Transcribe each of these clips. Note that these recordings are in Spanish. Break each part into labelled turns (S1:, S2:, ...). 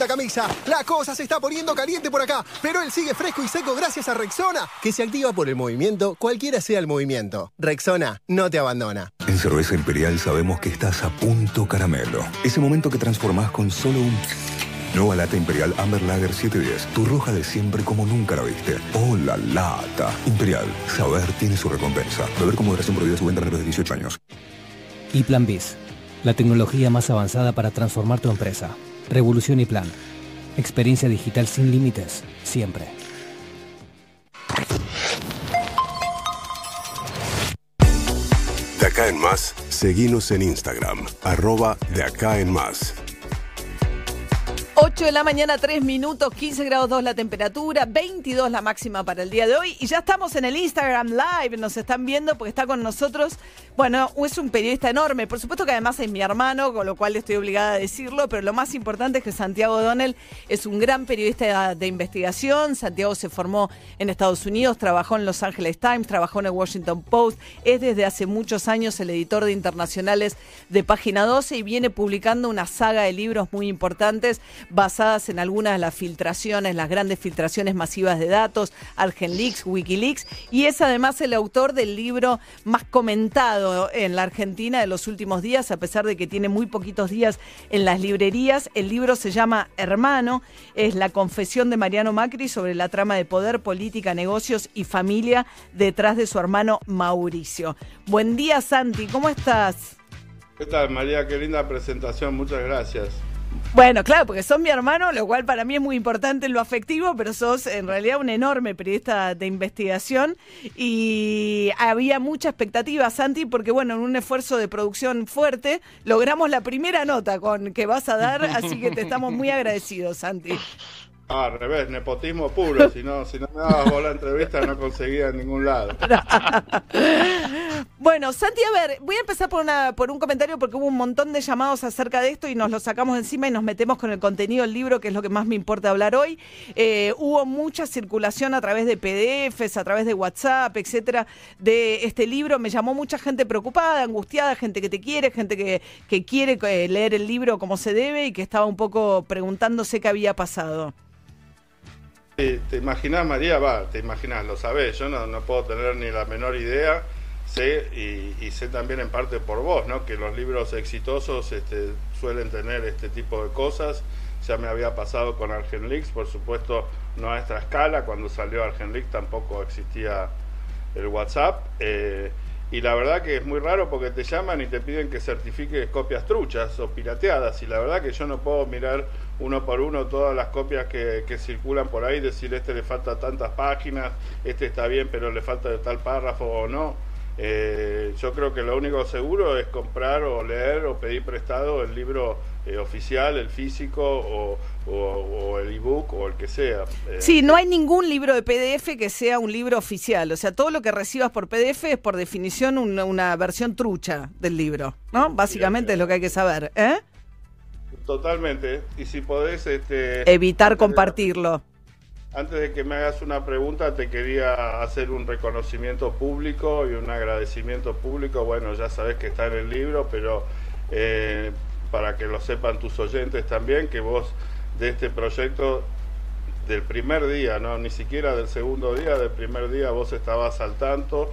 S1: la camisa. La cosa se está poniendo caliente por acá, pero él sigue fresco y seco gracias a Rexona, que se activa por el movimiento, cualquiera sea el movimiento. Rexona no te abandona.
S2: En Cerveza Imperial sabemos que estás a punto caramelo. Ese momento que transformás con solo un... Nueva lata Imperial Amber Lager 710. Tu roja de siempre como nunca la viste. ¡Oh, la lata! Imperial. Saber tiene su recompensa. Beber con moderación prohibida su venta menores de 18 años.
S3: Y Plan Biz. La tecnología más avanzada para transformar tu empresa. Revolución y Plan. Experiencia digital sin límites, siempre.
S4: De acá en más, seguimos en Instagram, arroba de acá en más.
S5: 8 de la mañana, 3 minutos, 15 grados 2 la temperatura, 22 la máxima para el día de hoy. Y ya estamos en el Instagram Live, nos están viendo porque está con nosotros. Bueno, es un periodista enorme, por supuesto que además es mi hermano, con lo cual estoy obligada a decirlo, pero lo más importante es que Santiago Donnell es un gran periodista de investigación. Santiago se formó en Estados Unidos, trabajó en Los Angeles Times, trabajó en el Washington Post, es desde hace muchos años el editor de internacionales de Página 12 y viene publicando una saga de libros muy importantes basadas en algunas de las filtraciones, las grandes filtraciones masivas de datos, ArgenLeaks, Wikileaks, y es además el autor del libro más comentado en la Argentina de los últimos días, a pesar de que tiene muy poquitos días en las librerías. El libro se llama Hermano, es la confesión de Mariano Macri sobre la trama de poder, política, negocios y familia detrás de su hermano Mauricio. Buen día, Santi, ¿cómo estás?
S6: ¿Qué tal, María? Qué linda presentación, muchas gracias.
S5: Bueno, claro, porque sos mi hermano, lo cual para mí es muy importante en lo afectivo, pero sos en realidad un enorme periodista de investigación y había mucha expectativa, Santi, porque bueno, en un esfuerzo de producción fuerte logramos la primera nota con que vas a dar, así que te estamos muy agradecidos, Santi.
S6: Ah, al revés, nepotismo puro. Si no, si no me dabas vos la entrevista, no conseguía en ningún lado.
S5: bueno, Santi, a ver, voy a empezar por, una, por un comentario porque hubo un montón de llamados acerca de esto y nos lo sacamos encima y nos metemos con el contenido del libro, que es lo que más me importa hablar hoy. Eh, hubo mucha circulación a través de PDFs, a través de WhatsApp, etcétera, de este libro. Me llamó mucha gente preocupada, angustiada, gente que te quiere, gente que, que quiere eh, leer el libro como se debe y que estaba un poco preguntándose qué había pasado.
S6: Te, imaginas, María, va, te imaginas, lo sabés, yo no, no, puedo tener ni la menor idea, sé y, sé también en parte por vos, ¿no? Que los libros exitosos este, suelen tener este tipo de cosas. Ya me había pasado con Argenlix, por supuesto, no a esta escala, cuando salió Argenlix tampoco existía el WhatsApp. Eh, y la verdad que es muy raro porque te llaman y te piden que certifiques copias truchas o pirateadas. Y la verdad que yo no puedo mirar uno por uno todas las copias que, circulan por ahí, decir este le falta tantas páginas, este está bien pero le falta tal párrafo o no. Eh, yo creo que lo único seguro es comprar o leer o pedir prestado el libro eh, oficial, el físico o, el ebook o el que sea.
S5: Eh, sí, no hay ningún libro de PDF que sea un libro oficial. O sea, todo lo que recibas por PDF es por definición una, versión trucha del libro, ¿no? Básicamente es lo que hay que saber. ¿eh?
S6: Totalmente. Y si podés... Este,
S5: Evitar compartirlo.
S6: antes de que me hagas una pregunta, te quería hacer un reconocimiento público y un agradecimiento público. Bueno, ya sabes que está en el libro, pero eh, para que lo sepan tus oyentes también, que vos de este proyecto del primer día, no ni siquiera del segundo día, del primer día vos estabas al tanto,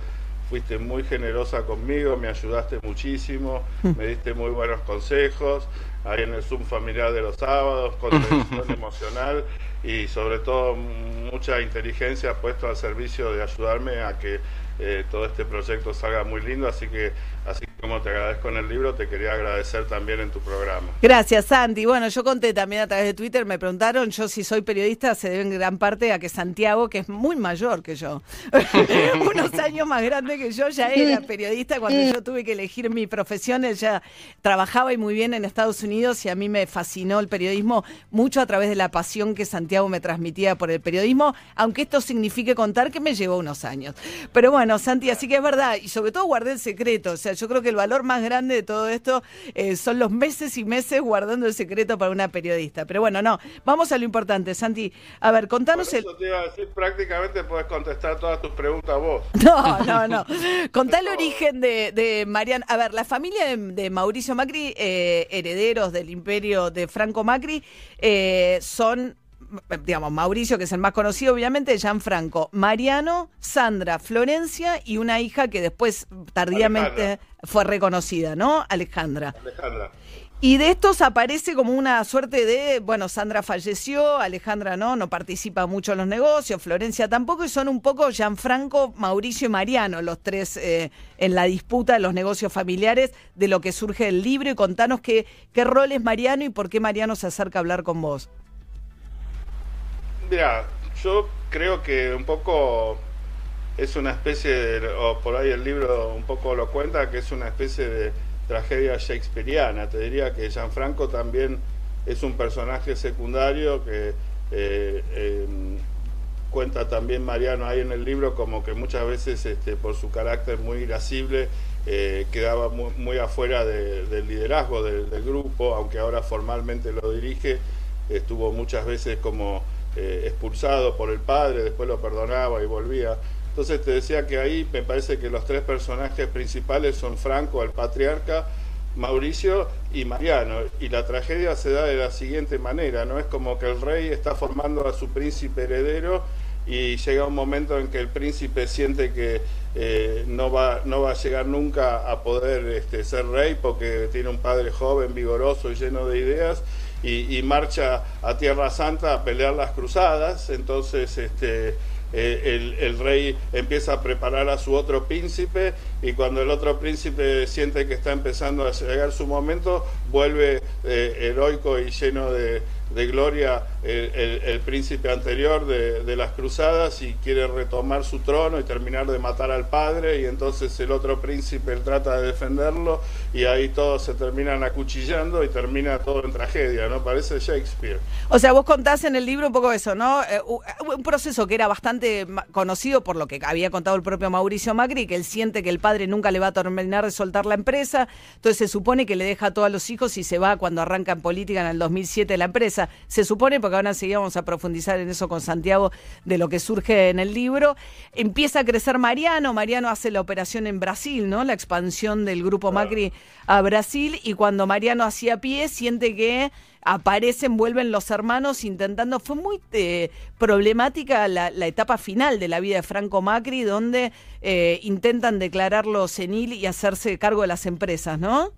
S6: fuiste muy generosa conmigo, me ayudaste muchísimo, me diste muy buenos consejos, ahí en el Zoom familiar de los sábados, contención emocional y sobre todo mucha inteligencia puesto al servicio de ayudarme a que eh, todo este proyecto salga muy lindo, así que así como te agradezco en el libro, te quería agradecer también en tu programa.
S5: Gracias, Santi. Bueno, yo conté también a través de Twitter, me preguntaron, yo si soy periodista se debe en gran parte a que Santiago, que es muy mayor que yo, unos años más grande que yo, ya era periodista cuando yo tuve que elegir mi profesión, él ya trabajaba y muy bien en Estados Unidos y a mí me fascinó el periodismo mucho a través de la pasión que Santiago me transmitía por el periodismo, aunque esto signifique contar que me llevó unos años. Pero bueno, Santi, así que es verdad, y sobre todo guardé el secreto, o sea, yo creo que el valor más grande de todo esto eh, son los meses y meses guardando el secreto para una periodista. Pero bueno, no, vamos a lo importante, Santi. A ver, contanos
S6: el... te iba a decir, prácticamente puedes contestar todas tus preguntas vos.
S5: No, no, no. Contá el origen de, de Mariano. A ver, la familia de, Mauricio Macri, eh, heredero herederos del imperio de Franco Macri eh, son digamos, Mauricio, que es el más conocido, obviamente, Gianfranco, Mariano, Sandra, Florencia y una hija que después tardíamente fue reconocida, ¿no? Alejandra. Alejandra. Y de estos aparece como una suerte de, bueno, Sandra falleció, Alejandra no, no participa mucho en los negocios, Florencia tampoco, y son un poco Gianfranco, Mauricio y Mariano, los tres eh, en la disputa de los negocios familiares de lo que surge del libro. Y contanos qué, qué rol es Mariano y por qué Mariano se acerca a hablar con vos.
S6: Mira, yo creo que un poco es una especie de, o por ahí el libro un poco lo cuenta, que es una especie de tragedia shakespeariana. Te diría que Gianfranco también es un personaje secundario que eh, em, cuenta también Mariano ahí en el libro como que muchas veces este, por su carácter muy irascible eh, quedaba muy, afuera del liderazgo del, grupo, aunque ahora formalmente lo dirige, estuvo muchas veces como eh, expulsado por el padre, después lo perdonaba y volvía. Entonces te decía que ahí me parece que los tres personajes principales son Franco, el patriarca, Mauricio y Mariano. Y la tragedia se da de la siguiente manera, ¿no? Es como que el rey está formando a su príncipe heredero y llega un momento en que el príncipe siente que eh, no, va, no va a llegar nunca a poder este, ser rey porque tiene un padre joven, vigoroso y lleno de ideas y, marcha a Tierra Santa a pelear las cruzadas. Entonces, este eh, el, rey empieza a preparar a su otro príncipe y cuando el otro príncipe siente que está empezando a llegar su momento, vuelve eh, heroico y lleno de gloria el, príncipe anterior de, las cruzadas y quiere retomar su trono y terminar de matar al padre y entonces el otro príncipe trata de defenderlo y ahí todos se terminan acuchillando y termina todo en tragedia, ¿no? Parece Shakespeare.
S5: O sea, vos contás en el libro un poco eso, ¿no? Eh, un proceso que era bastante conocido por lo que había contado el propio Mauricio Macri, que él siente que el padre nunca le va a terminar de soltar la empresa, entonces se supone que le deja a todos los hijos y se va cuando arranca en política en el 2007 la empresa se supone, porque ahora sí vamos a profundizar en eso con Santiago, de lo que surge en el libro. Empieza a crecer Mariano, Mariano hace la operación en Brasil, ¿no? La expansión del grupo Macri a Brasil, y cuando Mariano hacía pie, siente que aparecen, vuelven los hermanos intentando. Fue muy eh, problemática la, etapa final de la vida de Franco Macri, donde eh, intentan declararlo senil y hacerse cargo de las empresas, ¿no?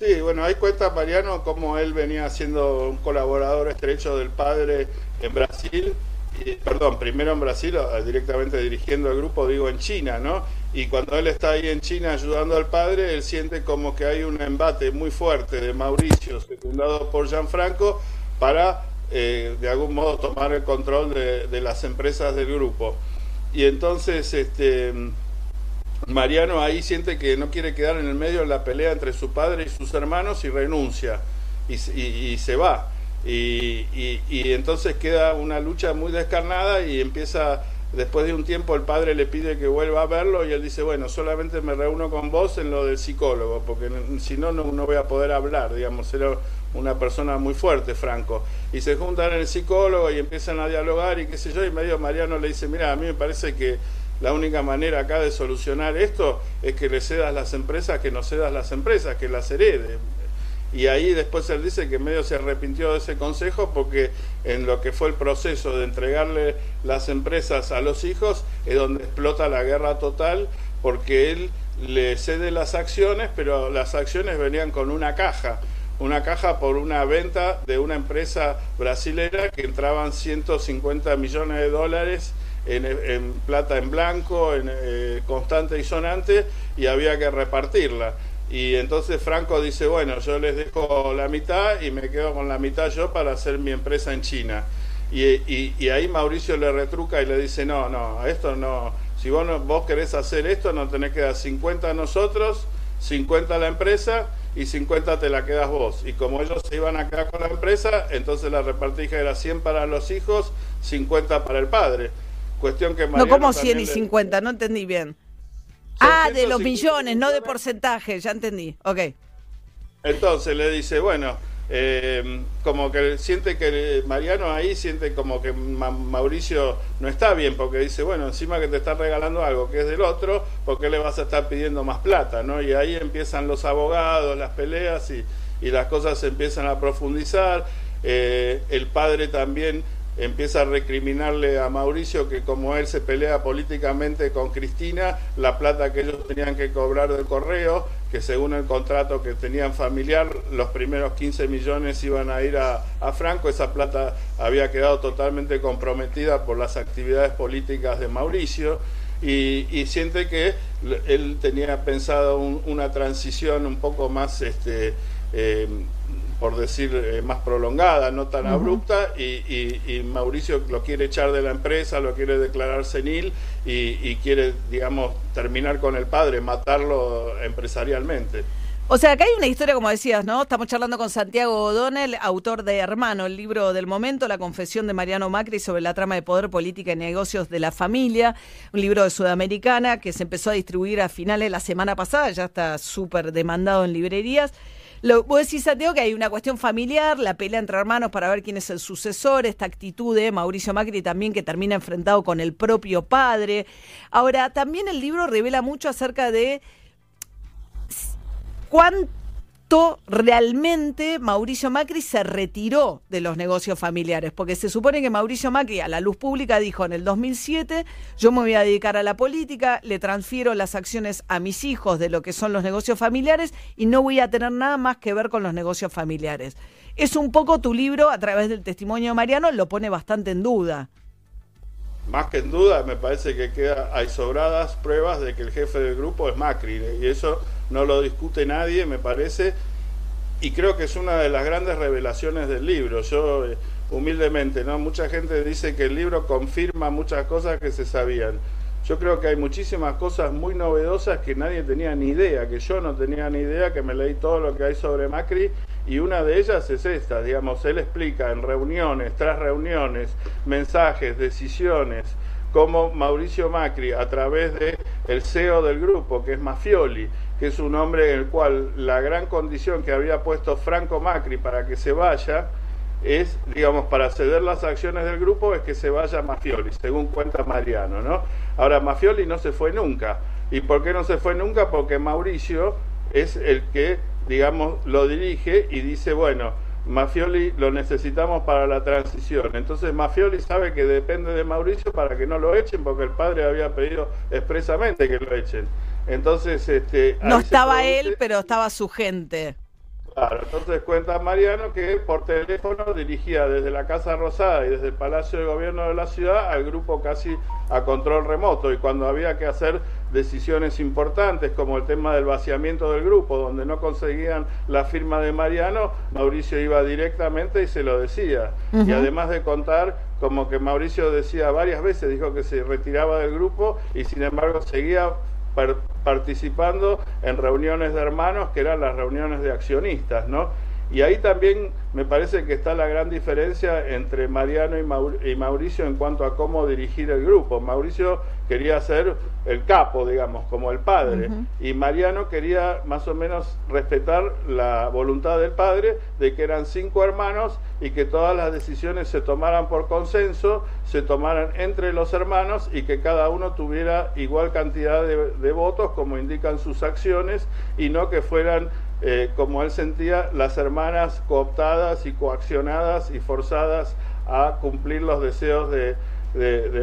S6: Sí, bueno, ahí cuenta Mariano cómo él venía siendo un colaborador estrecho del padre en Brasil, perdón, primero en Brasil, directamente dirigiendo el grupo, digo en China, ¿no? Y cuando él está ahí en China ayudando al padre, él siente como que hay un embate muy fuerte de Mauricio, secundado por Gianfranco, para eh, de algún modo tomar el control de las empresas del grupo. Y entonces, este Mariano ahí siente que no quiere quedar en el medio de la pelea entre su padre y sus hermanos y renuncia y, se va. Y, entonces queda una lucha muy descarnada y empieza, después de un tiempo el padre le pide que vuelva a verlo y él dice, bueno, solamente me reúno con vos en lo del psicólogo, porque si no, no, voy a poder hablar, digamos, era una persona muy fuerte, Franco. Y se juntan en el psicólogo y empiezan a dialogar y qué sé yo, y medio Mariano le dice, mira, a mí me parece que la única manera acá de solucionar esto es que le cedas las empresas, que no cedas las empresas, que las herede. Y ahí después él dice que medio se arrepintió de ese consejo porque en lo que fue el proceso de entregarle las empresas a los hijos es donde explota la guerra total porque él le cede las acciones, pero las acciones venían con una caja, una caja por una venta de una empresa brasilera que entraban 150 millones de dólares en, plata en blanco, en eh, constante y sonante, y había que repartirla. Y entonces Franco dice, bueno, yo les dejo la mitad y me quedo con la mitad yo para hacer mi empresa en China. Y, ahí Mauricio le retruca y le dice, no, no, esto no, si vos, vos querés hacer esto, no tenés que dar 50 a nosotros, 50 a la empresa y 50 te la quedas vos. Y como ellos se iban a quedar con la empresa, entonces la repartija era 100 para los hijos, 50 para el padre. Cuestión que
S5: No, como 100 y 50, no entendí bien. Ah, de los millones, no de porcentaje, ya entendí. Ok.
S6: Entonces le dice, bueno, eh, como que siente que Mariano ahí siente como que Mauricio no está bien, porque dice, bueno, encima que te está regalando algo que es del otro, ¿por qué le vas a estar pidiendo más plata? ¿no? Y ahí empiezan los abogados, las peleas y, y las cosas se empiezan a profundizar. Eh, el padre también empieza a recriminarle a Mauricio que como él se pelea políticamente con Cristina, la plata que ellos tenían que cobrar del correo, que según el contrato que tenían familiar, los primeros 15 millones iban a ir a, Franco, esa plata había quedado totalmente comprometida por las actividades políticas de Mauricio. Y, siente que él tenía pensado una transición un poco más este, eh, por decir, eh, más prolongada, no tan abrupta, y, Mauricio lo quiere echar de la empresa, lo quiere declarar senil y, quiere, digamos, terminar con el padre, matarlo empresarialmente.
S5: O sea, acá hay una historia, como decías, ¿no? Estamos charlando con Santiago O'Donnell, autor de Hermano, el libro del momento, La confesión de Mariano Macri sobre la trama de poder, política y negocios de la familia, un libro de Sudamericana que se empezó a distribuir a finales de la semana pasada, ya está súper demandado en librerías. Lo, vos decís, Santiago, que hay una cuestión familiar, la pelea entre hermanos para ver quién es el sucesor, esta actitud de Mauricio Macri también que termina enfrentado con el propio padre. Ahora, también el libro revela mucho acerca de cuánto realmente Mauricio Macri se retiró de los negocios familiares, porque se supone que Mauricio Macri a la luz pública dijo en el 2007, yo me voy a dedicar a la política, le transfiero las acciones a mis hijos de lo que son los negocios familiares y no voy a tener nada más que ver con los negocios familiares. Es un poco tu libro, a través del testimonio de Mariano, lo pone bastante en duda.
S6: Más que en duda, me parece que queda, hay sobradas pruebas de que el jefe del grupo es Macri, y eso no lo discute nadie, me parece, y creo que es una de las grandes revelaciones del libro. Yo, eh, humildemente, ¿no? Mucha gente dice que el libro confirma muchas cosas que se sabían. Yo creo que hay muchísimas cosas muy novedosas que nadie tenía ni idea, que yo no tenía ni idea, que me leí todo lo que hay sobre Macri y una de ellas es esta, digamos, él explica en reuniones, tras reuniones, mensajes, decisiones, cómo Mauricio Macri, a través de CEO del grupo, que es Mafioli, que es un hombre en el cual la gran condición que había puesto Franco Macri para que se vaya es, digamos, para ceder las acciones del grupo es que se vaya Mafioli, según cuenta Mariano, ¿no? Ahora, Mafioli no se fue nunca. ¿Y por qué no se fue nunca? Porque Mauricio es el que, digamos, lo dirige y dice, bueno, Mafioli lo necesitamos para la transición. Entonces Mafioli sabe que depende de Mauricio para que no lo echen, porque el padre había pedido expresamente que lo echen. Entonces, este,
S5: no estaba él, pero estaba su gente.
S6: Claro, entonces cuenta Mariano que por teléfono dirigía desde la Casa Rosada y desde el Palacio de Gobierno de la ciudad al grupo casi a control remoto y cuando había que hacer decisiones importantes como el tema del vaciamiento del grupo, donde no conseguían la firma de Mariano, Mauricio iba directamente y se lo decía. Y además de contar como que Mauricio decía varias veces, dijo que se retiraba del grupo y sin embargo seguía participando en reuniones de hermanos que eran las reuniones de accionistas, ¿no? Y ahí también me parece que está la gran diferencia entre Mariano y Mauricio en cuanto a cómo dirigir el grupo. Mauricio quería ser el capo, digamos, como el padre, y Mariano quería más o menos respetar la voluntad del padre de que eran cinco hermanos y que todas las decisiones se tomaran por consenso, se tomaran entre los hermanos y que cada uno tuviera igual cantidad de, de votos como indican sus acciones y no que fueran eh, como él sentía, las hermanas cooptadas y coaccionadas y forzadas a cumplir los deseos de,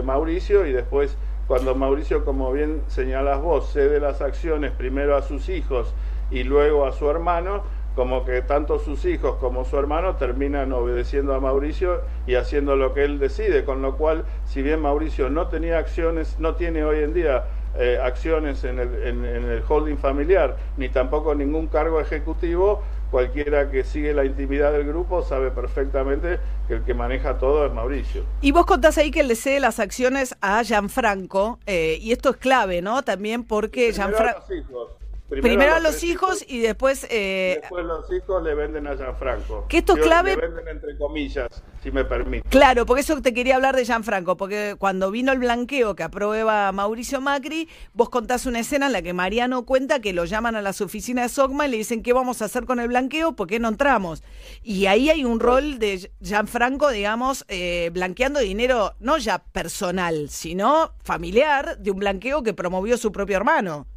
S6: Mauricio y después cuando Mauricio, como bien señalas vos, cede las acciones primero a sus hijos y luego a su hermano, como que tanto sus hijos como su hermano terminan obedeciendo a Mauricio y haciendo lo que él decide, con lo cual, si bien Mauricio no tenía acciones, no tiene hoy en día eh, acciones en el, en, el holding familiar, ni tampoco ningún cargo ejecutivo, cualquiera que sigue la intimidad del grupo sabe perfectamente que el que maneja todo es Mauricio.
S5: Y vos contás ahí que le cede las acciones a Gianfranco, eh, y esto es clave, ¿no? También porque Gianfranco... Primero, a los hijos y después...
S6: Eh, después los hijos le venden a Gianfranco.
S5: Que esto es clave...
S6: Le venden entre comillas, si me permite.
S5: Claro, porque eso te quería hablar de Gianfranco, porque cuando vino el blanqueo que aprueba Mauricio Macri, vos contás una escena en la que Mariano cuenta que lo llaman a las oficinas de Sogma y le dicen qué vamos a hacer con el blanqueo, ¿por qué no entramos? Y ahí hay un rol de Gianfranco, digamos, eh, blanqueando dinero no ya personal, sino familiar, de un blanqueo que promovió su propio hermano.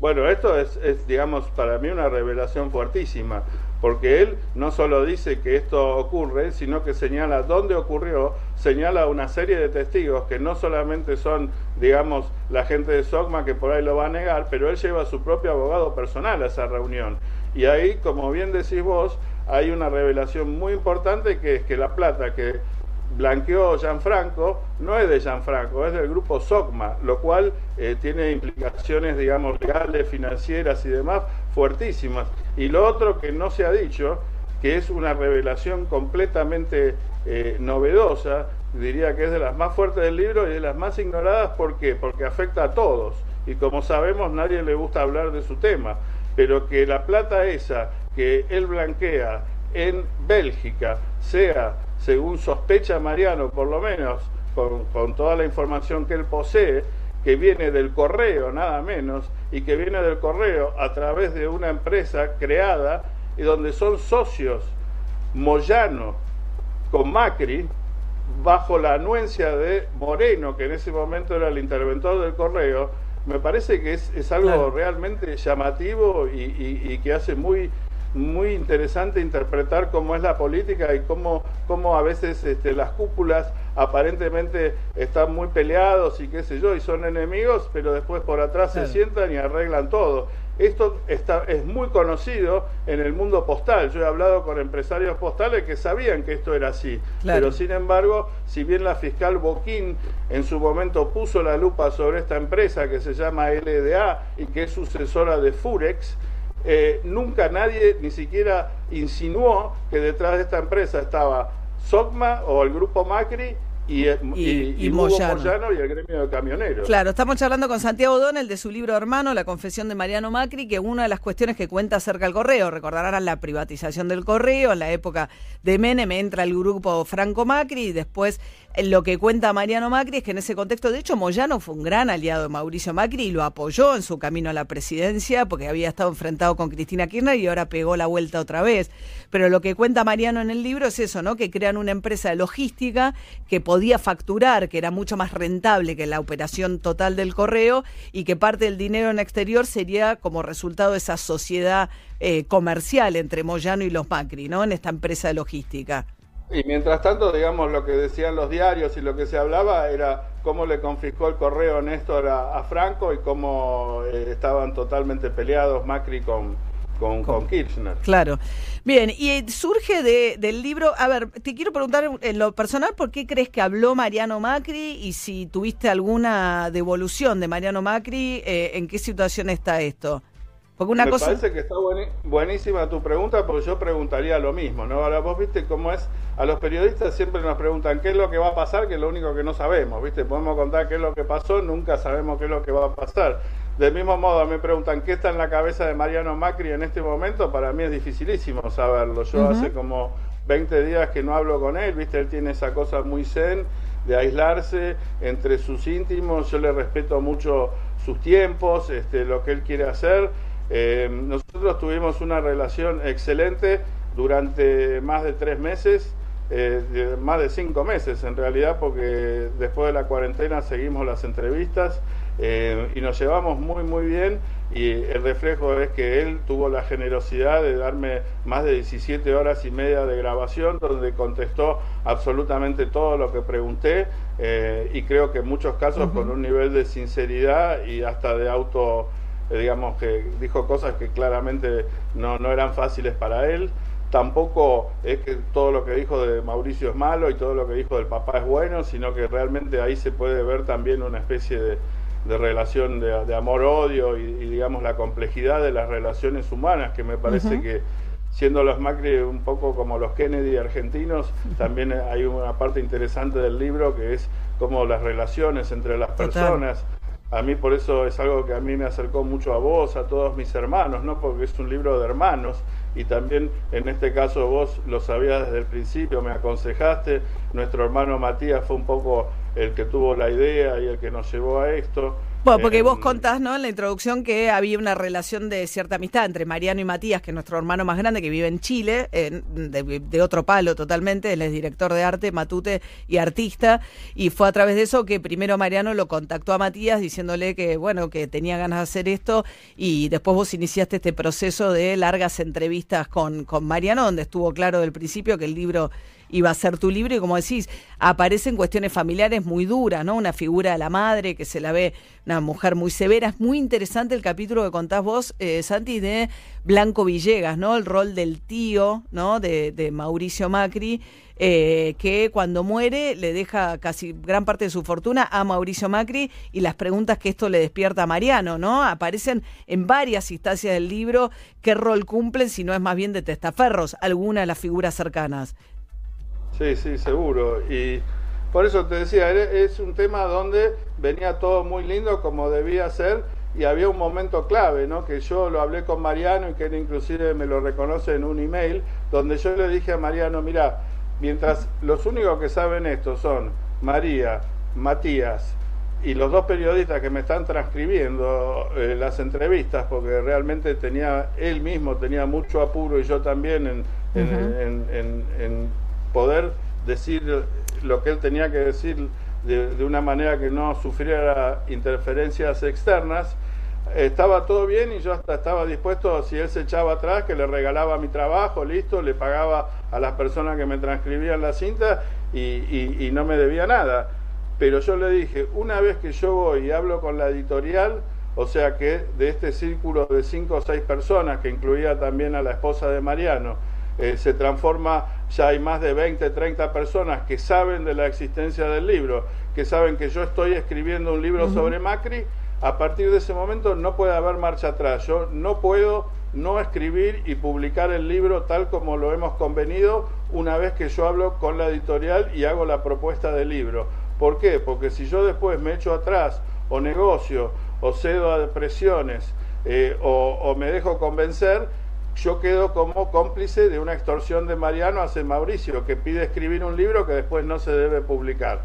S6: Bueno, esto es, digamos, para mí una revelación fuertísima, porque él no solo dice que esto ocurre, sino que señala dónde ocurrió, señala una serie de testigos que no solamente son, digamos, la gente de SOCMA que por ahí lo va a negar, pero él lleva a su propio abogado personal a esa reunión. Y ahí, como bien decís vos, hay una revelación muy importante que es que la plata que blanqueó Gianfranco no es de Gianfranco, es del grupo SOCMA, lo cual eh, tiene implicaciones, digamos, legales, financieras y demás fuertísimas. Y lo otro que no se ha dicho, que es una revelación completamente eh, novedosa, diría que es de las más fuertes del libro y de las más ignoradas, ¿por qué? Porque afecta a todos. Y como sabemos, nadie le gusta hablar de su tema, pero que la plata esa que él blanquea en Bélgica sea según sospecha Mariano, por lo menos, con, toda la información que él posee, que viene del correo, nada menos, y que viene del correo a través de una empresa creada y donde son socios Moyano con Macri, bajo la anuencia de Moreno, que en ese momento era el interventor del correo, me parece que es, algo realmente llamativo y, que hace muy muy interesante interpretar cómo es la política y cómo, cómo a veces este, las cúpulas aparentemente están muy peleados y qué sé yo, y son enemigos, pero después por atrás se sientan y arreglan todo. Esto está, es muy conocido en el mundo postal. Yo he hablado con empresarios postales que sabían que esto era así. Pero sin embargo, si bien la fiscal Boquín en su momento puso la lupa sobre esta empresa que se llama LDA y que es sucesora de Furex, eh, nunca nadie ni siquiera insinuó que detrás de esta empresa estaba SOCMA o el grupo Macri y, eh, y, y, Moyano. y el gremio de camioneros.
S5: Claro, estamos charlando con Santiago Donel de su libro Hermano, La confesión de Mariano Macri, que una de las cuestiones que cuenta acerca del correo, recordarán la privatización del correo, en la época de Menem entra el grupo Franco Macri y después lo que cuenta Mariano Macri es que en ese contexto, de hecho, Moyano fue un gran aliado de Mauricio Macri y lo apoyó en su camino a la presidencia porque había estado enfrentado con Cristina Kirchner y ahora pegó la vuelta otra vez. Pero lo que cuenta Mariano en el libro es eso, ¿no? Que crean una empresa de logística que podía facturar, que era mucho más rentable que la operación total del correo y que parte del dinero en exterior sería como resultado de esa sociedad eh, comercial entre Moyano y los Macri, ¿no? En esta empresa de logística.
S6: Y mientras tanto, digamos, lo que decían los diarios y lo que se hablaba era cómo le confiscó el correo Néstor a, Franco y cómo eh, estaban totalmente peleados Macri con, con, Kirchner.
S5: Claro. Bien, y surge de, del libro, a ver, te quiero preguntar en lo personal, ¿por qué crees que habló Mariano Macri y si tuviste alguna devolución de Mariano Macri, eh, en qué situación está esto?
S6: Me parece que está buenísima tu pregunta, porque yo preguntaría lo mismo, ¿no? Ahora vos viste cómo es, a los periodistas siempre nos preguntan qué es lo que va a pasar, que es lo único que no sabemos, ¿viste? Podemos contar qué es lo que pasó, nunca sabemos qué es lo que va a pasar. Del mismo modo, me preguntan qué está en la cabeza de Mariano Macri en este momento, para mí es dificilísimo saberlo. Yo hace como 20 días que no hablo con él, ¿viste? Él tiene esa cosa muy zen de aislarse entre sus íntimos, yo le respeto mucho sus tiempos, este, lo que él quiere hacer eh, nosotros tuvimos una relación excelente durante más de tres meses, eh, más de cinco meses en realidad, porque después de la cuarentena seguimos las entrevistas eh, y nos llevamos muy muy bien y el reflejo es que él tuvo la generosidad de darme más de 17 horas y media de grabación donde contestó absolutamente todo lo que pregunté y creo que en muchos casos con un nivel de sinceridad y hasta de auto digamos que dijo cosas que claramente no, no eran fáciles para él. Tampoco es que todo lo que dijo de Mauricio es malo y todo lo que dijo del papá es bueno, sino que realmente ahí se puede ver también una especie de, de relación de, amor-odio y, digamos la complejidad de las relaciones humanas, que me parece que siendo los Macri un poco como los Kennedy argentinos, también hay una parte interesante del libro que es como las relaciones entre las personas. A mí por eso es algo que a mí me acercó mucho a vos, a todos mis hermanos, ¿no? Porque es un libro de hermanos y también en este caso vos lo sabías desde el principio, me aconsejaste. Nuestro hermano Matías fue un poco el que tuvo la idea y el que nos llevó a esto.
S5: Bueno, porque vos
S6: Em,
S5: contás, ¿no? En la introducción que había una relación de cierta amistad entre Mariano y Matías, que es nuestro hermano más grande, que vive en Chile, de, de otro palo totalmente. Él es director de arte, matute y artista. Y fue a través de eso que primero Mariano lo contactó a Matías diciéndole que, bueno, que tenía ganas de hacer esto. Y después vos iniciaste este proceso de largas entrevistas con, con Mariano, donde estuvo claro del principio que el libro iba a ser tu libro y como decís, aparecen cuestiones familiares muy duras, ¿no? Una figura de la madre que se la ve una mujer muy severa. Es muy interesante el capítulo que contás vos, eh, Santi, de Blanco Villegas, ¿no? El rol del tío, ¿no? De, de Mauricio Macri, eh, que cuando muere le deja casi gran parte de su fortuna a Mauricio Macri y las preguntas que esto le despierta a Mariano, ¿no? Aparecen en varias instancias del libro qué rol cumplen, si no es más bien de testaferros, alguna de las figuras cercanas.
S6: Sí, sí, seguro. Y por eso te decía, es un tema donde venía todo muy lindo como debía ser y había un momento clave, ¿no? Que yo lo hablé con Mariano y que él inclusive me lo reconoce en un email, donde yo le dije a Mariano, mira, mientras los únicos que saben esto son María, Matías y los dos periodistas que me están transcribiendo eh, las entrevistas, porque realmente tenía, él mismo tenía mucho apuro y yo también en, en- en- en- en poder decir lo que él tenía que decir de, de una manera que no sufriera interferencias externas. Estaba todo bien y yo hasta estaba dispuesto, si él se echaba atrás, que le regalaba mi trabajo, listo, le pagaba a las personas que me transcribían la cinta y, y- y no me debía nada. Pero yo le dije, una vez que yo voy y hablo con la editorial, o sea que de este círculo de cinco o seis personas, que incluía también a la esposa de Mariano, eh, se transforma, ya hay más de 20, 30 personas que saben de la existencia del libro, que saben que yo estoy escribiendo un libro sobre Macri, a partir de ese momento no puede haber marcha atrás. Yo no puedo no escribir y publicar el libro tal como lo hemos convenido una vez que yo hablo con la editorial y hago la propuesta del libro. ¿Por qué? Porque si yo después me echo atrás o negocio o cedo a presiones eh, o, o me dejo convencer, yo quedo como cómplice de una extorsión de Mariano hacia Mauricio, que pide escribir un libro que después no se debe publicar.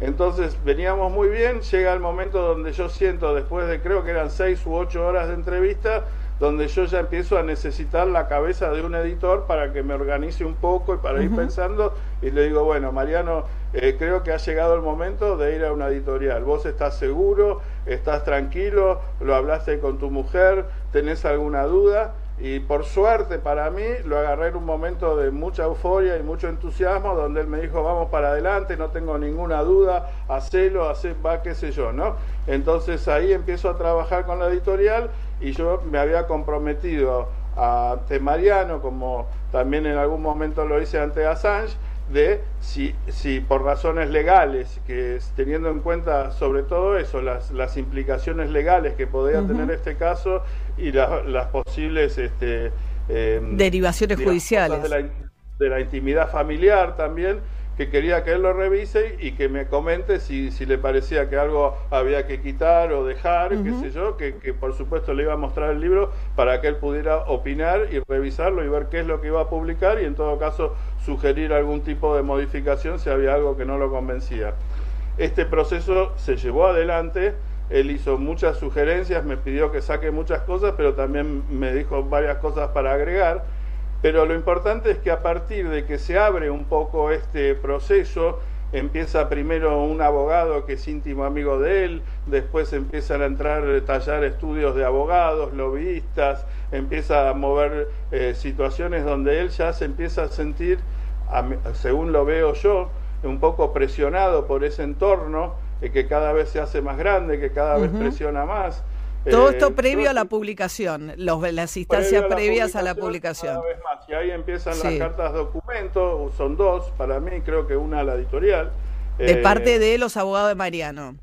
S6: Entonces veníamos muy bien, llega el momento donde yo siento, después de creo que eran seis u ocho horas de entrevista, donde yo ya empiezo a necesitar la cabeza de un editor para que me organice un poco y para ir pensando, y le digo, bueno, Mariano, eh, creo que ha llegado el momento de ir a una editorial. Vos estás seguro, estás tranquilo, lo hablaste con tu mujer, tenés alguna duda. Y por suerte para mí lo agarré en un momento de mucha euforia y mucho entusiasmo, donde él me dijo, vamos para adelante, no tengo ninguna duda, hacelo, hace, va, qué sé yo, ¿no? Entonces ahí empiezo a trabajar con la editorial y yo me había comprometido ante Mariano, como también en algún momento lo hice ante Assange, de si, si por razones legales, que es- teniendo en cuenta sobre todo eso, las, las implicaciones legales que podía tener este caso y la- las posibles este, em,
S5: Derivaciones
S6: digamos,
S5: judiciales.
S6: De la, de la intimidad familiar también, que quería que él lo revise y que me comente si, si le parecía que algo había que quitar o dejar, qué sé yo, que, que por supuesto le iba a mostrar el libro para que él pudiera opinar y revisarlo y ver qué es lo que iba a publicar y en todo caso sugerir algún tipo de modificación si había algo que no lo convencía. Este proceso se llevó adelante, él hizo muchas sugerencias, me pidió que saque muchas cosas, pero también me dijo varias cosas para agregar. Pero lo importante es que a partir de que se abre un poco este proceso, empieza primero un abogado que es íntimo amigo de él, después empiezan a entrar, a tallar estudios de abogados, lobbyistas, empieza a mover eh, situaciones donde él ya se empieza a sentir, según lo veo yo, un poco presionado por ese entorno eh, que cada vez se hace más grande, que cada vez presiona más.
S5: Todo
S6: Eh,
S5: esto previo a la publicación, los, las instancias previas a la publicación.
S6: cada vez más. Y ahí empiezan
S5: Sí.
S6: las cartas documento, son dos, para mí creo que una a la editorial.
S5: De
S6: Eh,
S5: parte de los abogados de Mariano.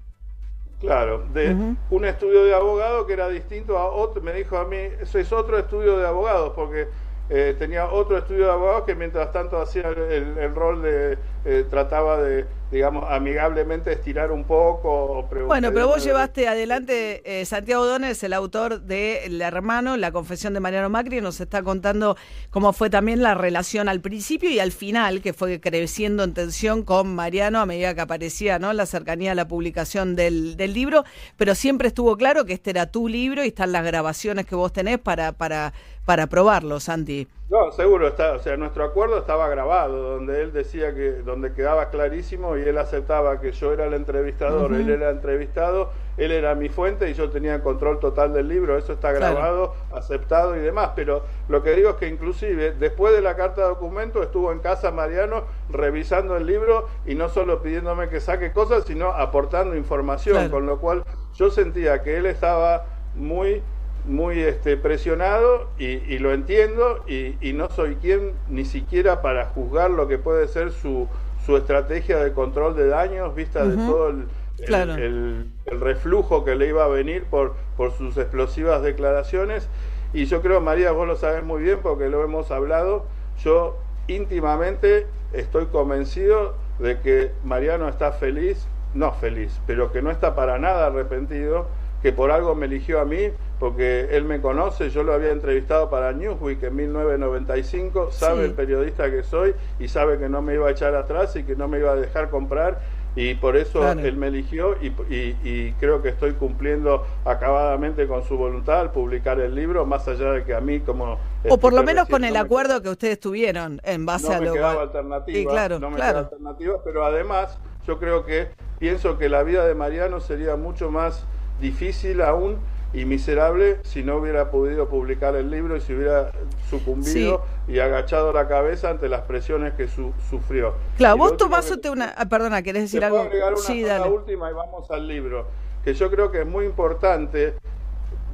S6: Claro, de un estudio de abogado que era distinto a otro, me dijo a mí, eso es otro estudio de abogados, porque eh, tenía otro estudio de abogados que mientras tanto hacía el, el rol de, eh, trataba de, digamos, amigablemente estirar un poco
S5: Bueno, pero vos llevaste adelante, eh, Santiago Donner es el autor de El hermano, La confesión de Mariano Macri, nos está contando cómo fue también la relación al principio y al final, que fue creciendo en tensión con Mariano a medida que aparecía ¿no? la cercanía a la publicación del, del libro, pero siempre estuvo claro que este era tu libro y están las grabaciones que vos tenés para, para, para probarlo, Santi.
S6: No, seguro está, o sea, nuestro acuerdo estaba grabado, donde él decía que, donde quedaba clarísimo y él aceptaba que yo era el entrevistador, él era entrevistado, él era mi fuente y yo tenía control total del libro, eso está grabado, aceptado y demás, pero lo que digo es que inclusive después de la carta de documento estuvo en casa Mariano revisando el libro y no solo pidiéndome que saque cosas, sino aportando información, con lo cual yo sentía que él estaba muy muy este, presionado y, lo entiendo y, no soy quien ni siquiera para juzgar lo que puede ser su, su estrategia de control de daños vista de todo el, el, reflujo que le iba a venir por, por sus explosivas declaraciones. Y yo creo, María, vos lo sabes muy bien porque lo hemos hablado, yo íntimamente estoy convencido de que Mariano está feliz, no feliz, pero que no está para nada arrepentido, que por algo me eligió a mí, porque él me conoce, yo lo había entrevistado para Newsweek en 1995, sabe el periodista que soy y sabe que no me iba a echar atrás y que no me iba a dejar comprar y por eso él me eligió y, creo que estoy cumpliendo acabadamente con su voluntad al publicar el libro, más allá de que a mí como...
S5: O por lo menos con el acuerdo que ustedes tuvieron en base
S6: a
S5: lo
S6: cual... alternativa, claro, no me claro. alternativa, pero además yo creo que pienso que la vida de Mariano sería mucho más difícil aún y miserable si no hubiera podido publicar el libro y si hubiera sucumbido y agachado la cabeza ante las presiones que sufrió.
S5: Claro, vos tomaste una... Ah, perdona, ¿querés decir algo?
S6: Una sí, dale. última y vamos al libro, que yo creo que es muy importante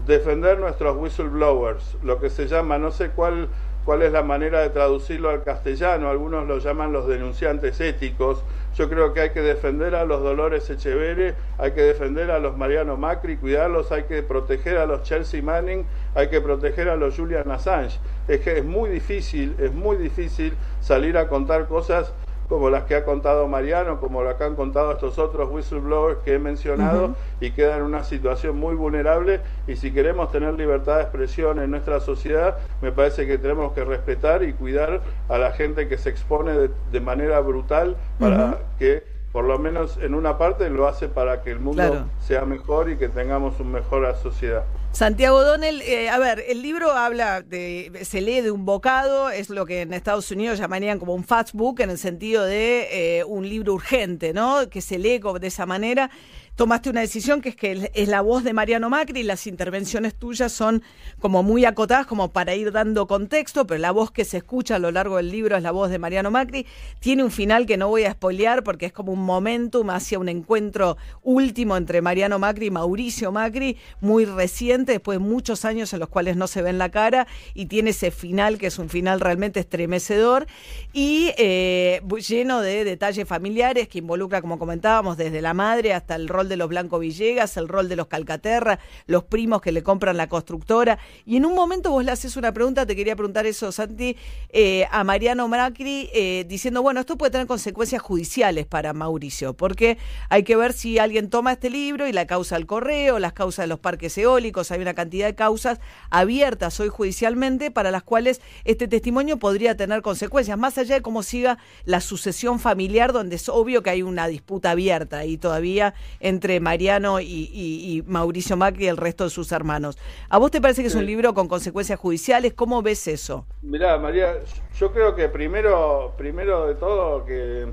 S6: defender nuestros whistleblowers, lo que se llama, no sé cuál cuál es la manera de traducirlo al castellano, algunos lo llaman los denunciantes éticos, yo creo que hay que defender a los Dolores Echeverre, hay que defender a los Mariano Macri, cuidarlos, hay que proteger a los Chelsea Manning, hay que proteger a los Julian Assange. Es que es muy difícil, es muy difícil salir a contar cosas como las que ha contado Mariano, como las que han contado estos otros whistleblowers que he mencionado y quedan en una situación muy vulnerable y si queremos tener libertad de expresión en nuestra sociedad, me parece que tenemos que respetar y cuidar a la gente que se expone de, manera brutal para que por lo menos en una parte lo hace para que el mundo sea mejor y que tengamos una mejor sociedad.
S5: Santiago Donnell, eh, a ver, el libro habla de, se lee de un bocado, es lo que en Estados Unidos llamarían como un fast book en el sentido de eh, un libro urgente, ¿no? Que se lee de esa manera tomaste una decisión que es que es la voz de Mariano Macri y las intervenciones tuyas son como muy acotadas como para ir dando contexto, pero la voz que se escucha a lo largo del libro es la voz de Mariano Macri. Tiene un final que no voy a spoilear porque es como un momentum hacia un encuentro último entre Mariano Macri y Mauricio Macri, muy reciente, después de muchos años en los cuales no se ven la cara y tiene ese final que es un final realmente estremecedor y eh, lleno de detalles familiares que involucra, como comentábamos, desde la madre hasta el rol de los Blanco Villegas, el rol de los Calcaterra, los primos que le compran la constructora. Y en un momento vos le haces una pregunta, te quería preguntar eso, Santi, eh, a Mariano Macri, eh, diciendo, bueno, esto puede tener consecuencias judiciales para Mauricio, porque hay que ver si alguien toma este libro y la causa del correo, las causas de los parques eólicos, hay una cantidad de causas abiertas hoy judicialmente para las cuales este testimonio podría tener consecuencias, más allá de cómo siga la sucesión familiar, donde es obvio que hay una disputa abierta y todavía en entre Mariano y, Mauricio Macri y el resto de sus hermanos. ¿A vos te parece que es un libro con consecuencias judiciales? ¿Cómo ves eso?
S6: Mirá, María, yo creo que primero, primero de todo que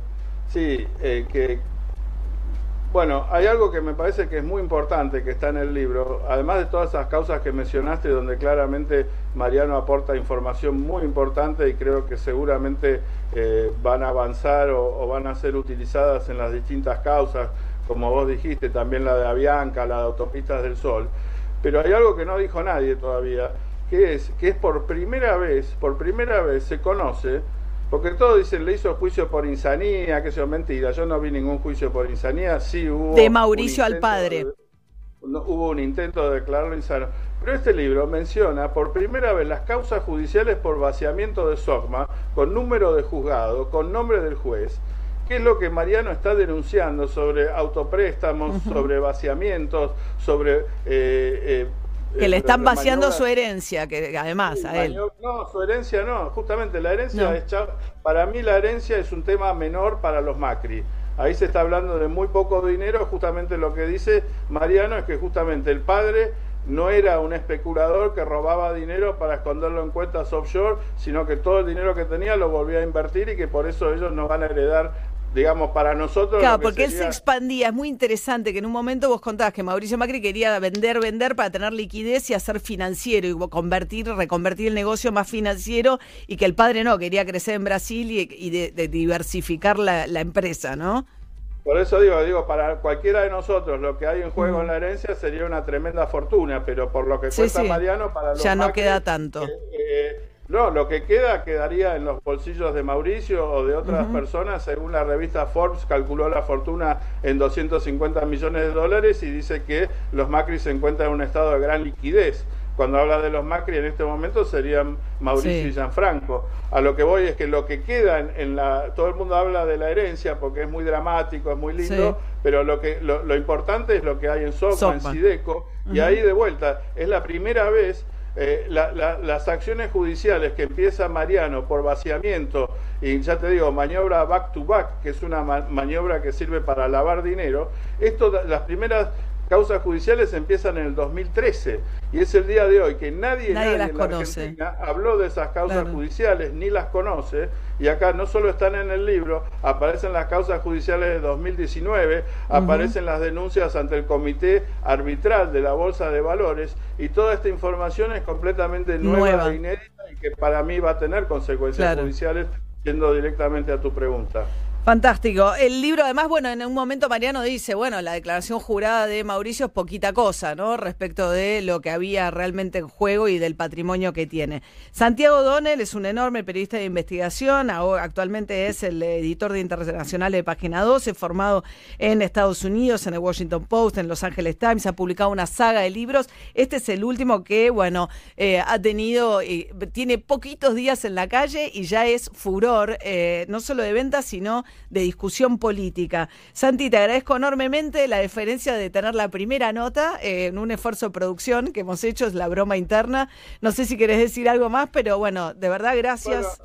S6: sí, eh, que bueno, hay algo que me parece que es muy importante que está en el libro, además de todas esas causas que mencionaste, donde claramente Mariano aporta información muy importante y creo que seguramente eh, van a avanzar o, van a ser utilizadas en las distintas causas, como vos dijiste, también la de Avianca, la de Autopistas del Sol. Pero hay algo que no dijo nadie todavía, que es que es por primera vez, por primera vez se conoce, porque todos dicen le hizo juicio por insanía, que eso es mentira, yo no vi ningún juicio por insanía, sí hubo...
S5: De Mauricio al padre.
S6: no, hubo un intento de declararlo insano. Pero este libro menciona por primera vez las causas judiciales por vaciamiento de SOCMA, con número de juzgado, con nombre del juez, qué es lo que Mariano está denunciando sobre autopréstamos, sobre vaciamientos, sobre... Eh,
S5: eh, que le están vaciando su herencia, que además a él.
S6: No, su herencia no, justamente la herencia, para mí la herencia es un tema menor para los Macri. Ahí se está hablando de muy poco dinero, justamente lo que dice Mariano es que justamente el padre no era un especulador que robaba dinero para esconderlo en cuentas offshore, sino que todo el dinero que tenía lo volvía a invertir y que por eso ellos no van a heredar digamos, para nosotros.
S5: Claro, porque él se expandía. Es muy interesante que en un momento vos contabas que Mauricio Macri quería vender, vender para tener liquidez y hacer financiero y convertir, reconvertir el negocio más financiero y que el padre no, quería crecer en Brasil y, de, diversificar la, empresa, ¿no?
S6: Por eso digo, digo, para cualquiera de nosotros lo que hay en juego en la herencia sería una tremenda fortuna, pero por lo que cuesta Mariano, para los
S5: Ya no queda tanto.
S6: Eh, no, lo que queda quedaría en los bolsillos de Mauricio o de otras personas. Según la revista Forbes, calculó la fortuna en 250 millones de dólares y dice que los Macri se encuentran en un estado de gran liquidez. Cuando habla de los Macri en este momento serían Mauricio y Gianfranco. A lo que voy es que lo que queda en, la... Todo el mundo habla de la herencia porque es muy dramático, es muy lindo, pero lo, que, lo, importante es lo que hay en Soca, en Sideco, y ahí de vuelta, es la primera vez eh, las acciones judiciales que empieza Mariano por vaciamiento y ya te digo, maniobra back to back, que es una maniobra que sirve para lavar dinero, esto, las primeras causas judiciales empiezan en el 2013 y es el día de hoy que nadie,
S5: nadie, las conoce.
S6: habló de esas causas judiciales ni las conoce y acá no solo están en el libro, aparecen las causas judiciales de 2019, aparecen las denuncias ante el Comité Arbitral de la Bolsa de Valores y toda esta información es completamente nueva, e inédita y que para mí va a tener consecuencias judiciales yendo directamente a tu pregunta.
S5: Fantástico. El libro, además, bueno, en un momento Mariano dice, bueno, la declaración jurada de Mauricio es poquita cosa, ¿no? Respecto de lo que había realmente en juego y del patrimonio que tiene. Santiago Donnell es un enorme periodista de investigación, actualmente es el editor de Internacional de Página 12, formado en Estados Unidos, en el Washington Post, en Los Angeles Times, ha publicado una saga de libros. Este es el último que, bueno, eh, ha tenido, eh, tiene poquitos días en la calle y ya es furor, eh, no solo de ventas, sino de discusión política. Santi, te agradezco enormemente la diferencia de tener la primera nota eh, en un esfuerzo de producción que hemos hecho, es la broma interna. No sé si querés decir algo más, pero bueno, de verdad, gracias.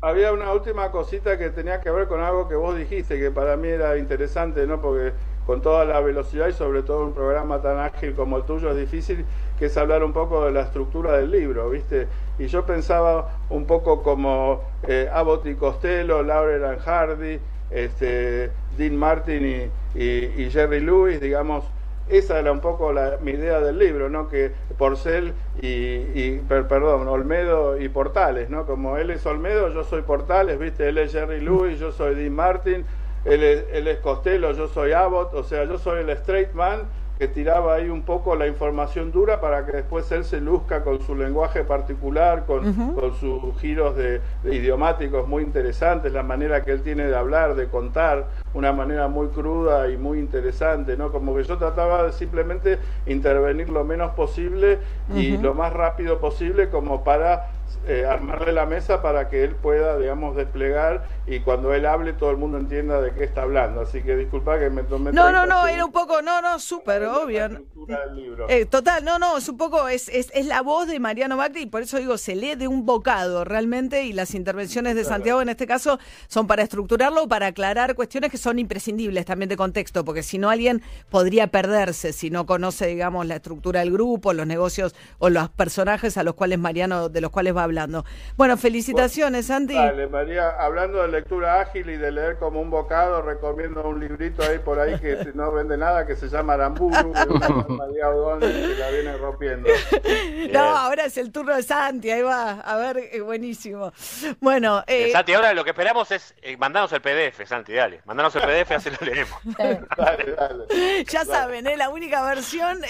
S6: había una última cosita que tenía que ver con algo que vos dijiste, que para mí era interesante, ¿no? Porque con toda la velocidad y sobre todo un programa tan ágil como el tuyo es difícil, que es hablar un poco de la estructura del libro, ¿viste? Y yo pensaba un poco como eh, Abbott y Costello, Laurel and Hardy, este, Dean Martin y, Jerry Lewis, digamos, esa era un poco la, mi idea del libro, ¿no? Que Porcel y, y perdón, Olmedo y Portales, ¿no? Como él es Olmedo, yo soy Portales, ¿viste? Él es Jerry Lewis, yo soy Dean Martin, él es, él es Costello, yo soy Abbott, o sea, yo soy el straight man que tiraba ahí un poco la información dura para que después él se luzca con su lenguaje particular, con, con sus giros de, idiomáticos muy interesantes, la manera que él tiene de hablar, de contar, una manera muy cruda y muy interesante, ¿no? Como que yo trataba de simplemente intervenir lo menos posible y lo más rápido posible como para eh, armarle la mesa para que él pueda, digamos, desplegar y cuando él hable todo el mundo entienda de qué está hablando. Así que disculpa que me tomé.
S5: No, no, no, era un poco, no, no, súper obvio. Eh, total, no, no, es un poco, es, es, es, la voz de Mariano Macri y por eso digo, se lee de un bocado realmente y las intervenciones de Santiago en este caso son para estructurarlo, para aclarar cuestiones que son imprescindibles también de contexto, porque si no alguien podría perderse si no conoce, digamos, la estructura del grupo, los negocios o los personajes a los cuales Mariano, de los cuales va hablando. Bueno, felicitaciones, Santi.
S6: Dale, María, hablando de lectura ágil y de leer como un bocado, recomiendo un librito ahí por ahí que no vende nada, que se llama Aramburu, María que la viene rompiendo.
S5: No, ahora es el turno de Santi, ahí va, a ver, eh, buenísimo. Bueno,
S7: eh, Santi, ahora lo que esperamos es eh, mandarnos el PDF, Santi, dale, mandanos el PDF, así lo leemos.
S5: dale, dale. Ya saben, ¿eh? la única versión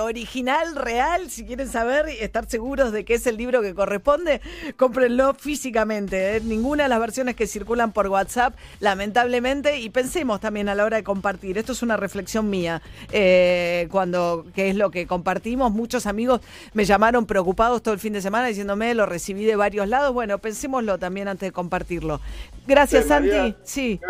S5: original, real, si quieren saber y estar seguros de que es el libro que que corresponde, cómprenlo físicamente. ¿eh? Ninguna de las versiones que circulan por WhatsApp, lamentablemente, y pensemos también a la hora de compartir. Esto es una reflexión mía. eh, cuando, que es lo que compartimos, muchos amigos me llamaron preocupados todo el fin de semana diciéndome, lo recibí de varios lados. Bueno, pensémoslo también antes de compartirlo. Gracias,
S6: Sí,
S5: Santi.
S6: María,
S5: Sí.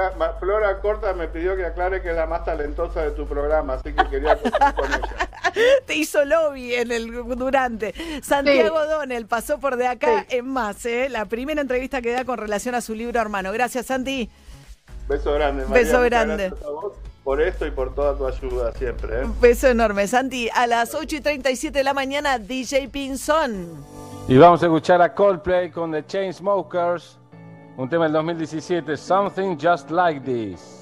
S6: Flora Corta me pidió que aclare que es la más talentosa de tu programa, así que quería con ella.
S5: Te hizo lobby en el durante. Santiago Donel pasó por de acá en más, ¿eh? la primera entrevista que da con relación a su libro hermano. Gracias, Santi.
S6: Beso grande, María.
S5: Beso grande.
S6: gracias a vos por esto y por toda tu ayuda siempre. ¿eh?
S5: Un beso enorme, Santi. A las 8 y 37 de la mañana, DJ Pinzón.
S8: Y vamos a escuchar a Coldplay con The Chainsmokers, un tema del 2017, Something Just Like This.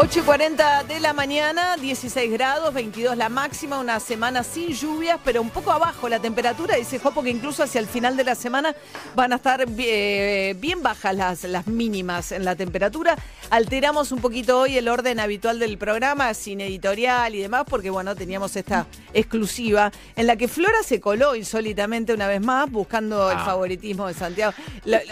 S5: 8 y 40 de la mañana, 16 grados, 22 la máxima, una semana sin lluvias, pero un poco abajo la temperatura. Dice Jopo que incluso hacia el final de la semana van a estar eh, bien bajas las, las mínimas en la temperatura. Alteramos un poquito hoy el orden habitual del programa, sin editorial y demás, porque bueno, teníamos esta exclusiva en la que Flora se coló insólitamente una vez más, buscando el
S8: Ah.
S5: favoritismo de Santiago.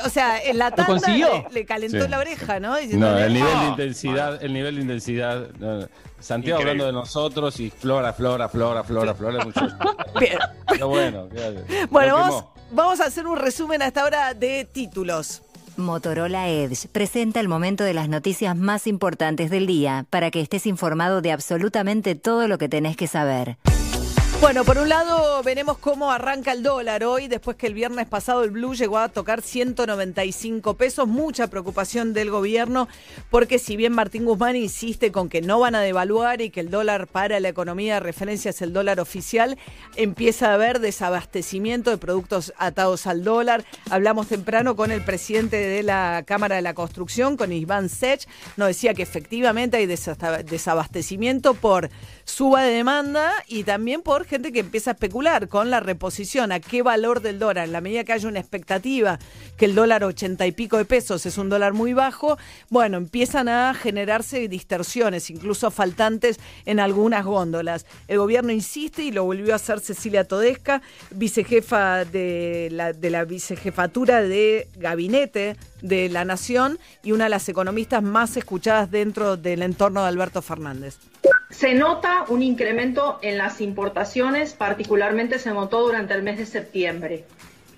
S5: O sea, en la
S8: ¿Lo
S5: tanda le, le calentó
S8: Sí,
S5: la oreja, ¿no?
S8: No, el nivel de
S5: "Ah".
S8: intensidad, el nivel de la intensidad. No, Santiago
S7: Increíble.
S8: hablando de nosotros y flora, flora, flora, flora, flora. Mucho.
S5: Bien.
S8: Pero bueno, quédate.
S5: Bueno, vamos, vamos a hacer un resumen hasta ahora de títulos.
S9: Motorola Edge presenta el momento de las noticias más importantes del día para que estés informado de absolutamente todo lo que tenés que saber.
S5: Bueno, por un lado veremos cómo arranca el dólar hoy, después que el viernes pasado el blue llegó a tocar 195 pesos. Mucha preocupación del gobierno, porque si bien Martín Guzmán insiste con que no van a devaluar y que el dólar para la economía de referencia es el dólar oficial, empieza a haber desabastecimiento de productos atados al dólar. Hablamos temprano con el presidente de la Cámara de la Construcción, con Iván Sech, nos decía que efectivamente hay desabastecimiento por suba de demanda y también por gente que empieza a especular con la reposición, a qué valor del dólar. En la medida que haya una expectativa que el dólar ochenta y pico de pesos es un dólar muy bajo, bueno, empiezan a generarse distorsiones, incluso faltantes en algunas góndolas. El gobierno insiste y lo volvió a hacer Cecilia Todesca, vicejefa de la, de la vicejefatura de gabinete de la Nación y una de las economistas más escuchadas dentro del entorno de Alberto Fernández.
S10: Se nota un incremento en las importaciones, particularmente se notó durante el mes de septiembre.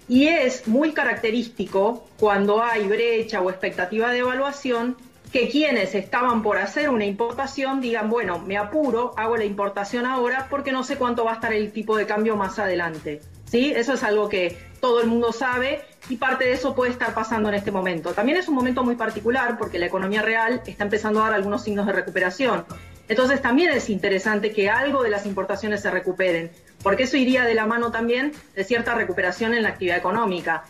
S10: Y es muy característico cuando hay brecha o expectativa de evaluación que quienes estaban por hacer una importación digan, bueno, me apuro, hago la importación ahora porque no sé cuánto va a estar el tipo de cambio más adelante. ¿Sí? Eso es algo que todo el mundo sabe y parte de eso puede estar pasando en este momento. También es un momento muy particular porque la economía real está empezando a dar algunos signos de recuperación. Entonces también es interesante que algo de las importaciones se recuperen, porque eso iría de la mano también de cierta recuperación en la actividad económica.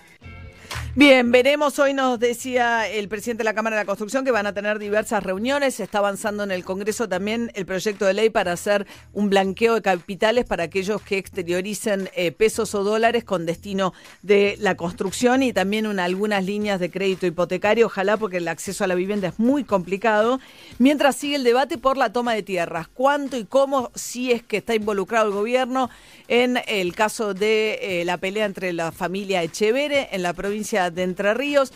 S5: Bien, veremos. Hoy nos decía el presidente de la Cámara de la Construcción que van a tener diversas reuniones. Está avanzando en el Congreso también el proyecto de ley para hacer un blanqueo de capitales para aquellos que exterioricen eh, pesos o dólares con destino de la construcción y también en algunas líneas de crédito hipotecario. Ojalá porque el acceso a la vivienda es muy complicado. Mientras sigue el debate por la toma de tierras. ¿Cuánto y cómo si es que está involucrado el gobierno en el caso de eh, la pelea entre la familia Echevere en la provincia de Entre Ríos,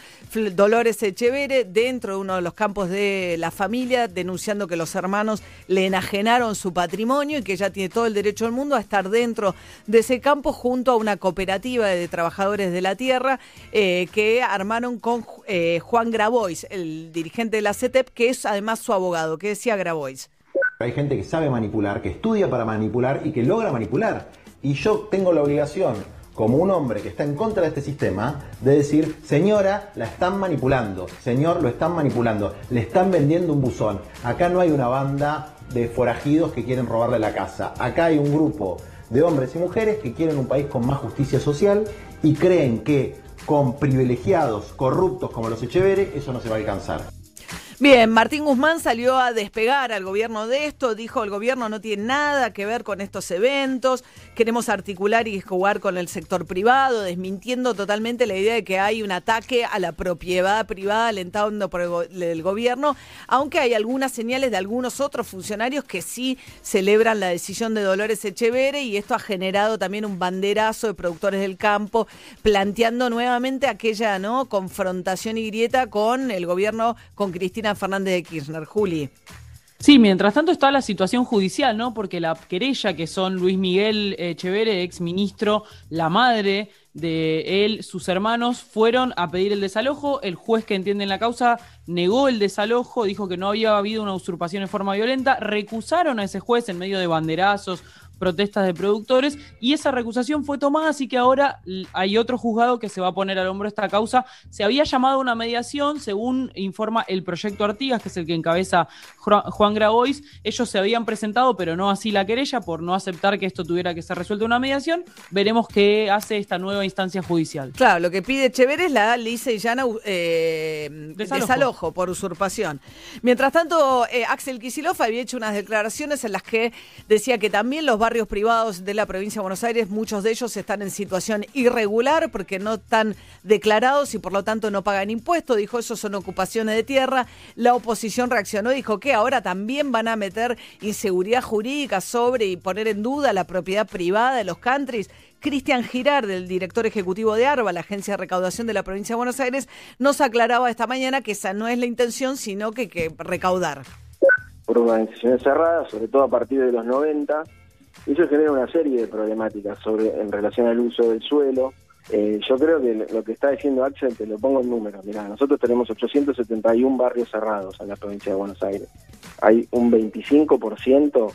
S5: Dolores Echevere dentro de uno de los campos de la familia denunciando que los hermanos le enajenaron su patrimonio y que ella tiene todo el derecho del mundo a estar dentro de ese campo junto a una cooperativa de trabajadores de la tierra eh, que armaron con eh, Juan Grabois, el dirigente de la CETEP, que es además su abogado. ¿Qué decía Grabois?
S11: Hay gente que sabe manipular, que estudia para manipular y que logra manipular. Y yo tengo la obligación, como un hombre que está en contra de este sistema, de decir, señora, la están manipulando, señor, lo están manipulando, le están vendiendo un buzón. Acá no hay una banda de forajidos que quieren robarle la casa. Acá hay un grupo de hombres y mujeres que quieren un país con más justicia social y creen que con privilegiados corruptos como los Echeverre eso no se va a alcanzar.
S5: Bien, Martín Guzmán salió a despegar al gobierno de esto, dijo el gobierno no tiene nada que ver con estos eventos, queremos articular y jugar con el sector privado, desmintiendo totalmente la idea de que hay un ataque a la propiedad privada alentando por el gobierno, aunque hay algunas señales de algunos otros funcionarios que sí celebran la decisión de Dolores Echevere y esto ha generado también un banderazo de productores del campo planteando nuevamente aquella no confrontación y grieta con el gobierno con Cristina Fernández de Kirchner. Juli.
S12: Sí, mientras tanto está la situación judicial, ¿no? Porque la querella que son Luis Miguel Echeverre, ex ministro, la madre de él, sus hermanos, fueron a pedir el desalojo. El juez que entiende en la causa negó el desalojo, dijo que no había habido una usurpación en forma violenta. Recusaron a ese juez en medio de banderazos, protestas de productores y esa recusación fue tomada, así que ahora hay otro juzgado que se va a poner al hombro esta causa. Se había llamado a una mediación, según informa el proyecto Artigas, que es el que encabeza Jua- Juan Grabois. Ellos se habían presentado, pero no así la querella, por no aceptar que esto tuviera que ser resuelto en una mediación. Veremos qué hace esta nueva instancia judicial.
S5: Claro, lo que pide Echeverre es la lisa y llana eh, desalojo.
S12: Desalojo.
S5: por usurpación. Mientras tanto, eh, Axel Kicillof había hecho unas declaraciones en las que decía que también los barrios privados de la provincia de Buenos Aires, muchos de ellos están en situación irregular porque no están declarados y por lo tanto no pagan impuestos. Dijo, eso son ocupaciones de tierra. La oposición reaccionó, dijo que ahora también van a meter inseguridad jurídica sobre y poner en duda la propiedad privada de los countries. Cristian Girard, el director ejecutivo de ARBA, la agencia de recaudación de la provincia de Buenos Aires, nos aclaraba esta mañana que esa no es la intención, sino que, que recaudar.
S13: por organizaciones cerradas, sobre todo a partir de los 90. Eso genera una serie de problemáticas sobre en relación al uso del suelo. Eh, yo creo que lo que está diciendo Axel, te lo pongo en números. Mirá, nosotros tenemos 871 barrios cerrados en la provincia de Buenos Aires. Hay un 25%,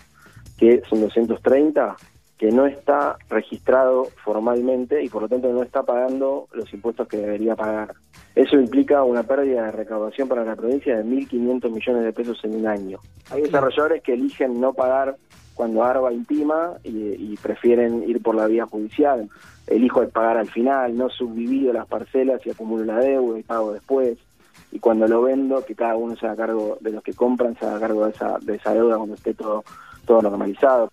S13: que son 230, que no está registrado formalmente y por lo tanto no está pagando los impuestos que debería pagar. Eso implica una pérdida de recaudación para la provincia de 1.500 millones de pesos en un año. Hay desarrolladores que eligen no pagar cuando ARBA intima y, prefieren ir por la vía judicial. Elijo de pagar al final, no subdivido las parcelas y acumulo la deuda y pago después. Y cuando lo vendo, que cada uno se haga cargo de los que compran, se haga cargo de esa, de esa deuda cuando esté todo, todo normalizado.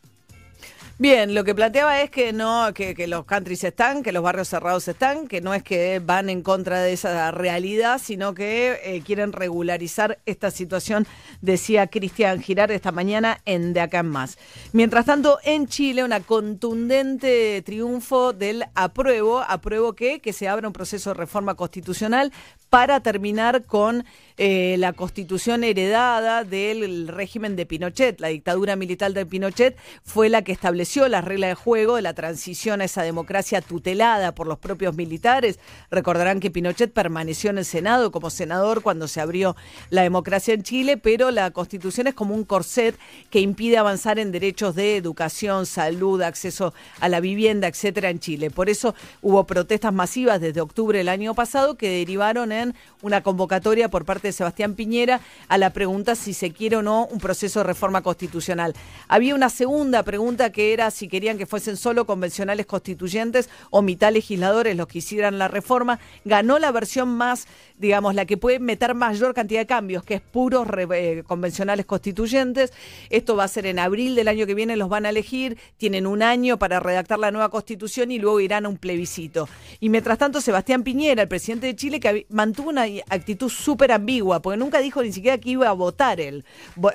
S5: Bien, lo que planteaba es que no, que, los countries están, que los barrios cerrados están, que no es que van en contra de esa realidad, sino que eh, quieren regularizar esta situación, decía Cristian Girar esta mañana en De Acá en Más. Mientras tanto, en Chile, una contundente triunfo del apruebo, apruebo que, que se abra un proceso de reforma constitucional para terminar con eh, la constitución heredada del régimen de Pinochet. La dictadura militar de Pinochet fue la que estableció las reglas de juego de la transición a esa democracia tutelada por los propios militares. Recordarán que Pinochet permaneció en el Senado como senador cuando se abrió la democracia en Chile, pero la constitución es como un corset que impide avanzar en derechos de educación, salud, acceso a la vivienda, etcétera, en Chile. Por eso hubo protestas masivas desde octubre del año pasado que derivaron en una convocatoria por parte de Sebastián Piñera a la pregunta si se quiere o no un proceso de reforma constitucional. Había una segunda pregunta que si querían que fuesen solo convencionales constituyentes o mitad legisladores los que hicieran la reforma. Ganó la versión más, digamos, la que puede meter mayor cantidad de cambios, que es puros eh, convencionales constituyentes. Esto va a ser en abril del año que viene, los van a elegir, tienen un año para redactar la nueva constitución y luego irán a un plebiscito. Y mientras tanto, Sebastián Piñera, el presidente de Chile, que mantuvo una actitud súper ambigua, porque nunca dijo ni siquiera que iba a votar él.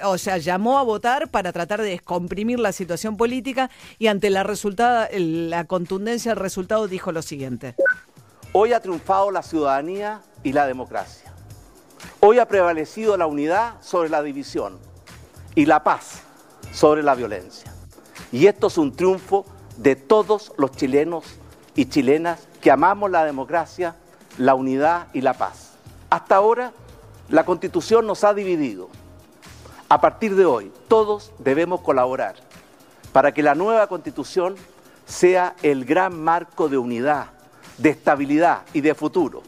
S5: O sea, llamó a votar para tratar de descomprimir la situación política y ante la, contundencia del resultado dijo lo siguiente.
S14: Hoy ha triunfado la ciudadanía y la democracia. Hoy ha prevalecido la unidad sobre la división y la paz sobre la violencia. Y esto es un triunfo de todos los chilenos y chilenas que amamos la democracia, la unidad y la paz. Hasta ahora, la constitución nos ha dividido. A partir de hoy, todos debemos colaborar para que la nueva constitución sea el gran marco de unidad, de estabilidad y de futuro,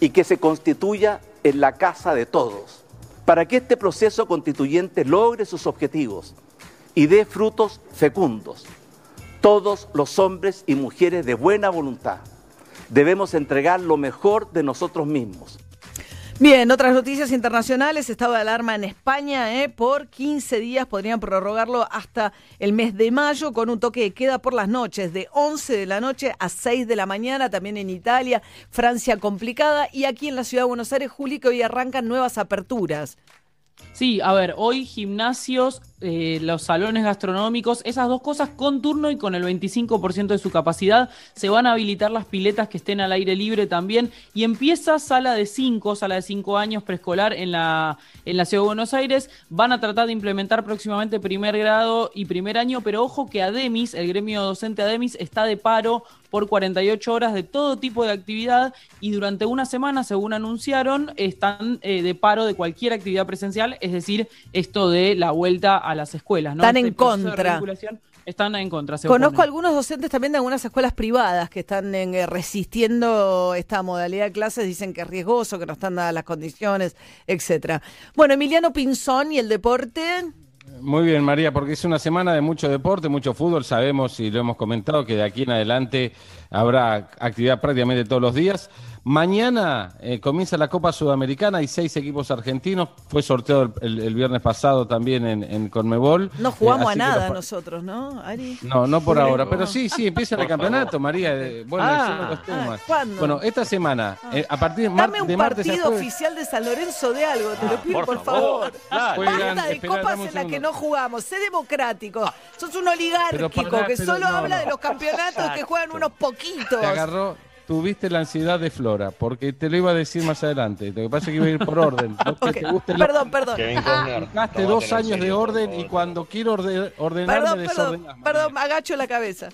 S14: y que se constituya en la casa de todos, para que este proceso constituyente logre sus objetivos y dé frutos fecundos. Todos los hombres y mujeres de buena voluntad debemos entregar lo mejor de nosotros mismos
S5: Bien, otras noticias internacionales, estado de alarma en España, ¿eh? por 15 días podrían prorrogarlo hasta el mes de mayo con un toque de queda por las noches, de 11 de la noche a 6 de la mañana, también en Italia, Francia complicada y aquí en la ciudad de Buenos Aires, Juli, que hoy arrancan nuevas aperturas.
S12: Sí, a ver, hoy gimnasios, eh, los salones gastronómicos, esas dos cosas con turno y con el 25% de su capacidad. Se van a habilitar las piletas que estén al aire libre también. Y empieza sala de 5, sala de 5 años preescolar en la, en la Ciudad de Buenos Aires. Van a tratar de implementar próximamente primer grado y primer año, pero ojo que Ademis, el gremio docente Ademis, está de paro por 48 horas de todo tipo de actividad y durante una semana, según anunciaron, están eh, de paro de cualquier actividad presencial, es decir, esto de la vuelta a las escuelas. ¿no?
S5: Están
S12: Este
S5: en contra.
S12: Están en contra. se
S5: Conozco
S12: oponen.
S5: algunos docentes también de algunas escuelas privadas que están en, eh, resistiendo esta modalidad de clases, dicen que es riesgoso, que no están dadas las condiciones, etcétera. Bueno, Emiliano Pinzón y el deporte.
S8: Muy bien, María, porque es una semana de mucho deporte, mucho fútbol. Sabemos y lo hemos comentado que de aquí en adelante habrá actividad prácticamente todos los días. Mañana eh, comienza la Copa Sudamericana, hay seis equipos argentinos. Fue sorteado el, el- el viernes pasado también en, en Conmebol.
S5: No
S8: Eh,
S5: jugamos
S8: así
S5: a nada
S8: los
S5: nosotros, ¿no, Ari?
S8: No, no por ahora, pero sí, sí, empieza el campeonato. María. eh, Bueno,
S5: Ah,
S8: los temas.
S5: ah, ¿cuándo?
S8: Bueno, esta semana, eh, a partir de, mar-
S5: Dame un
S8: de martes a
S5: partido
S8: jueves,
S5: oficial de San Lorenzo de algo, te lo pido,
S8: por
S5: por,
S8: favor. Claro.
S5: Basta de
S8: esperá,
S5: copas en las que no jugamos. Sé democrático. Sos un oligárquico
S8: pará,
S5: que
S8: pero
S5: solo
S8: no,
S5: habla
S8: no.
S5: de los campeonatos que juegan unos poquitos.
S8: te agarró. Tuviste la ansiedad de Flora, porque te lo iba a decir más adelante. Lo que pasa es que iba a ir por orden. No que
S5: Ok,
S8: te guste
S5: Perdón, perdón.
S8: Gaste dos años de orden y cuando quiero orde- ordenar
S5: Perdón,
S8: me
S5: perdón, perdón, agacho la cabeza.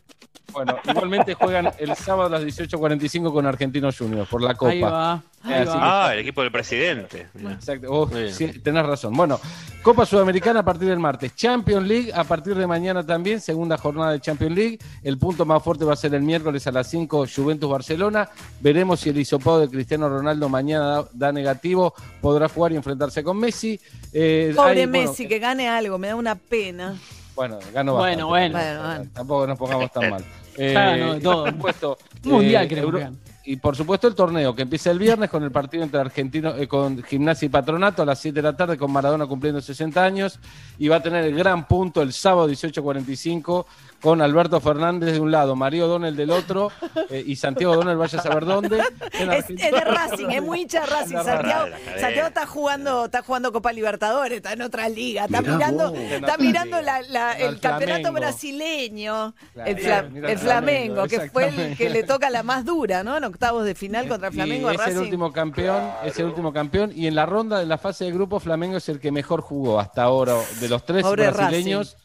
S8: Bueno, igualmente juegan el sábado a las 18.45 con Argentinos Juniors por la Copa.
S12: Ahí va, ahí
S7: Ah, el equipo del presidente.
S8: Exacto. Oh, sí, tenés razón. Bueno, Copa Sudamericana a partir del martes. Champions League a partir de mañana también. Segunda jornada de Champions League. El punto más fuerte va a ser el miércoles a las 5 Juventus-Barcelona. Veremos si el hisopado de Cristiano Ronaldo mañana da, da negativo. Podrá jugar y enfrentarse con Messi. Eh,
S5: Pobre
S8: hay, bueno,
S5: Messi, que gane algo, me da una pena.
S8: Bueno, ganó
S12: Bueno,
S8: bastante.
S12: bueno.
S5: Bueno, bueno.
S8: Tampoco nos pongamos tan mal.
S12: De
S8: y
S12: todo.
S8: por supuesto,
S12: Mundial
S8: eh,
S12: creo
S8: Euro-
S12: que ganó.
S8: Y por supuesto el torneo que empieza el viernes con el partido entre Argentino, eh, con Gimnasia y Patronato a las 7 de la tarde con Maradona cumpliendo 60 años y va a tener el gran punto el sábado 18.45 con Alberto Fernández de un lado, Mario O'Donnell del otro eh, y Santiago O'Donnell vaya a saber dónde. En
S5: Es, de Racing, es muy hincha de Racing. Santiago, Santiago está jugando, está jugando Copa Libertadores, está en otra liga, está
S8: Mirá
S5: mirando,
S8: vos.
S5: está mirando la- la- el campeonato brasileño,
S8: Claro,
S5: el, Fla-
S8: mira
S5: el
S8: el
S5: Flamengo, que fue el que le toca la más dura, ¿no? En octavos de final contra Flamengo a
S8: y es el último campeón, es el último campeón y en la ronda de la fase de grupo Flamengo es el que mejor jugó hasta ahora de los tres
S5: Pobre
S8: brasileños.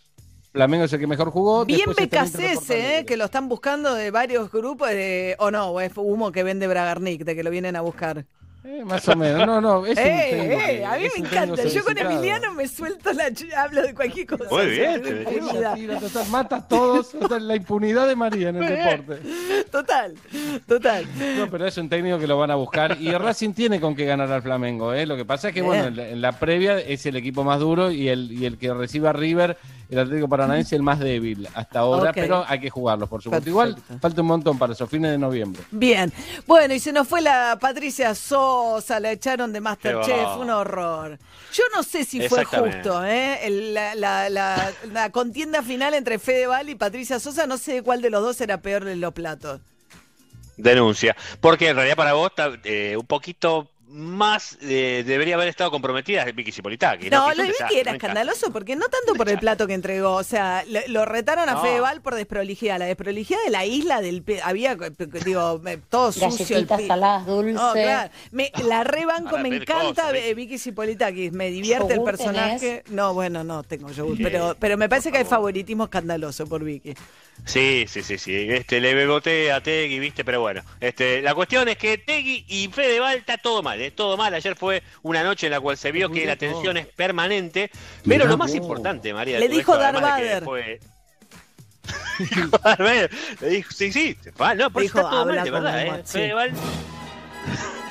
S8: Flamengo es el que mejor jugó.
S5: Bien
S8: después está el Inter de
S5: BKC,
S8: Porto
S5: eh, que lo están buscando de varios grupos, de, o no, o es humo que vende Bragarnik, de que lo vienen a buscar.
S8: Eh, más o menos. No, no, es
S5: Eh, eh, a mí me encanta. Yo con. Emiliano me suelto la hablo de cualquier cosa.
S8: Muy bien,
S5: Tengo
S8: te-
S5: impunidad.
S8: Tira, total, mata a todos. La impunidad de María en el deporte.
S5: Total, total.
S8: No, pero es un técnico que lo van a buscar. Y Racing tiene con qué ganar al Flamengo. ¿eh? Lo que pasa es que, bueno, en la, previa es el equipo más duro y el, y el que reciba a River, el Atlético Paranaense, el más débil hasta ahora. Pero hay que jugarlos, por supuesto.
S5: Perfecto.
S8: Igual falta un montón para eso, fines de noviembre.
S5: Bien. Bueno, y se nos fue la Patricia Sosa, la echaron de Masterchef, un horror. Yo no sé si fue justo, ¿eh? El- la, la- la- la contienda final entre Fedeval y Patricia Sosa, no sé cuál de los dos era peor de los platos.
S7: Denuncia. Porque en realidad para vos está eh, un poquito más eh, debería haber estado comprometida Vicky Cipolitaki.
S5: No, lo
S7: es
S5: de Vicky era escandaloso porque no tanto por el plato que entregó, o sea, lo, lo retaron a
S7: No.
S5: Fedeval por desprolijidad, la desprolijidad de la isla del había digo, todo sucio el
S15: saladas dulces.
S5: No, claro. Me, la rebanco, me encanta
S7: cosas,
S5: eh, Vicky Cipolitakis, me divierte el
S15: ¿Yogur
S5: personaje. No, bueno, no tengo yogur, pero, pero me parece que hay favoritismo escandaloso por Vicky.
S7: Sí, sí, sí, sí. Este, le beboté a Tegui, viste, pero bueno. Este, la cuestión es que Tegui y Fedeval está todo mal, ¿eh? todo mal. Ayer fue una noche en la cual se vio que la tensión es permanente. Pero lo más
S8: vos.
S7: importante, María, de
S5: Le dijo Darth Vader.
S7: Le dijo, sí, sí. No, por eso
S5: Dijo,
S7: está todo mal, de verdad, ¿eh? Fedeval.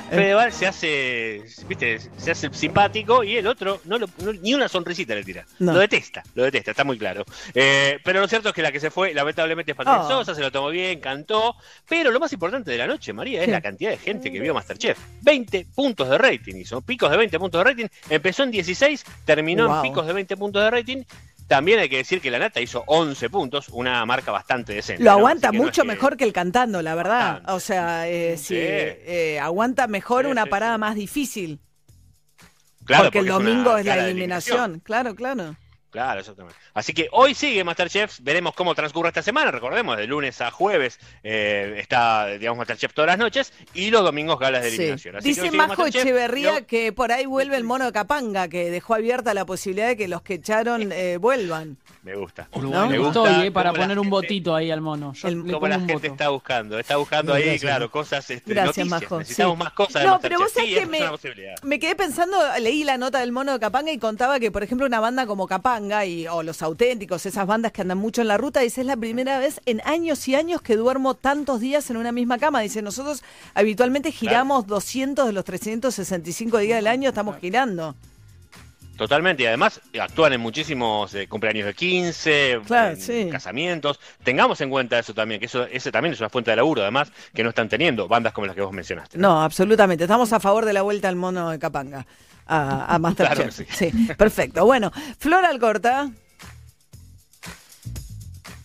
S7: Fedeval se hace, viste, se hace simpático y el otro no lo- no- ni una sonrisita le tira.
S5: No.
S7: Lo detesta, lo detesta, está muy claro. Eh, pero lo cierto es que la que se fue, lamentablemente, es Patricia
S5: Oh.
S7: Sosa, se lo tomó bien, cantó. Pero lo más importante de la noche, María, es
S5: ¿Qué?
S7: la cantidad de gente que vio Masterchef. 20 puntos de rating, hizo picos de 20 puntos de rating. Empezó en 16, terminó
S5: Wow.
S7: en picos de 20 puntos de rating. También hay que decir que la Nata hizo 11 puntos, una marca bastante decente.
S5: Lo aguanta
S7: no
S5: mucho
S7: es que-
S5: mejor que el cantando, la verdad.
S7: Bastante.
S5: O sea, eh, sí,
S7: Sí.
S5: eh, aguanta mejor
S7: Sí,
S5: una parada
S7: sí.
S5: más difícil.
S7: Claro,
S5: porque el
S7: es una
S5: domingo es la eliminación. Claro, claro.
S7: Claro, exactamente. Así que hoy sigue Masterchef, veremos cómo transcurre esta semana, recordemos, de lunes a jueves eh, está, digamos, Masterchef todas las noches y los domingos galas de
S5: Sí.
S7: eliminación. Así que
S5: Dice
S7: sigue
S5: Majo Echeverría que por ahí vuelve el mono de Capanga, que dejó abierta la posibilidad de que los que echaron eh, vuelvan.
S7: Me gusta.
S5: ¿No?
S7: Me
S12: Estoy,
S7: gusta
S12: eh, para poner un
S7: gente-
S12: votito ahí al mono. Yo
S5: El-
S12: le
S7: Como la
S12: un
S7: gente
S12: voto.
S7: está buscando, está buscando ahí,
S5: Gracias.
S7: claro, cosas, este,
S5: Gracias,
S7: noticias.
S5: Majo.
S7: Necesitamos
S5: sí.
S7: más cosas
S5: No, pero vos sabés
S7: Sí,
S5: que me, me quedé pensando, leí la nota del mono de Capanga y contaba que, por ejemplo, una banda como Capanga y, o Los Auténticos, esas bandas que andan mucho en la ruta, dice, es la primera vez en años y años que duermo tantos días en una misma cama. Dice, nosotros habitualmente giramos 200 de los 365 días del año, estamos girando.
S7: Totalmente, y además eh, actúan en muchísimos eh, cumpleaños de 15,
S5: Claro,
S7: en
S5: sí.
S7: casamientos. Tengamos en cuenta eso también, que eso ese también es una fuente de laburo, además, que no están teniendo bandas como las que vos mencionaste.
S5: No, absolutamente. Estamos a favor de la vuelta al mono de Capanga. A, a Masterchef.
S7: Claro que
S5: sí. perfecto. Bueno, Flor Alcorta.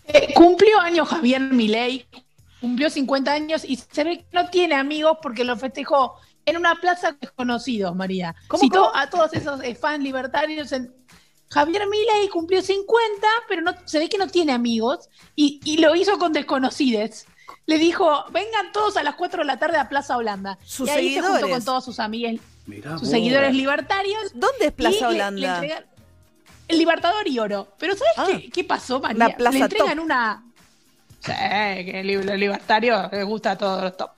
S15: Eh, cumplió años Javier Milei, cumplió 50 años y se ve que no tiene amigos porque lo festejó en una plaza de desconocidos, María.
S5: ¿Cómo,
S15: Citó
S5: cómo?
S15: a todos esos eh, fans libertarios. en- Javier Milei cumplió 50, pero no, se ve que no tiene amigos y, y lo hizo con desconocidos. le dijo, vengan todos a las 4 de la tarde a Plaza Holanda.
S5: Sus
S15: y ahí se juntó
S5: seguidores.
S15: con todos sus sus
S5: vos.
S15: seguidores libertarios.
S5: ¿Dónde es Plaza
S15: le-
S5: Holanda?
S15: le entregan- el Libertador y Oro. Pero ¿sabes qué, qué pasó, María?
S5: Una plaza
S15: le entregan
S5: top.
S15: una... Sí, que el los libertarios les gusta a todos los top.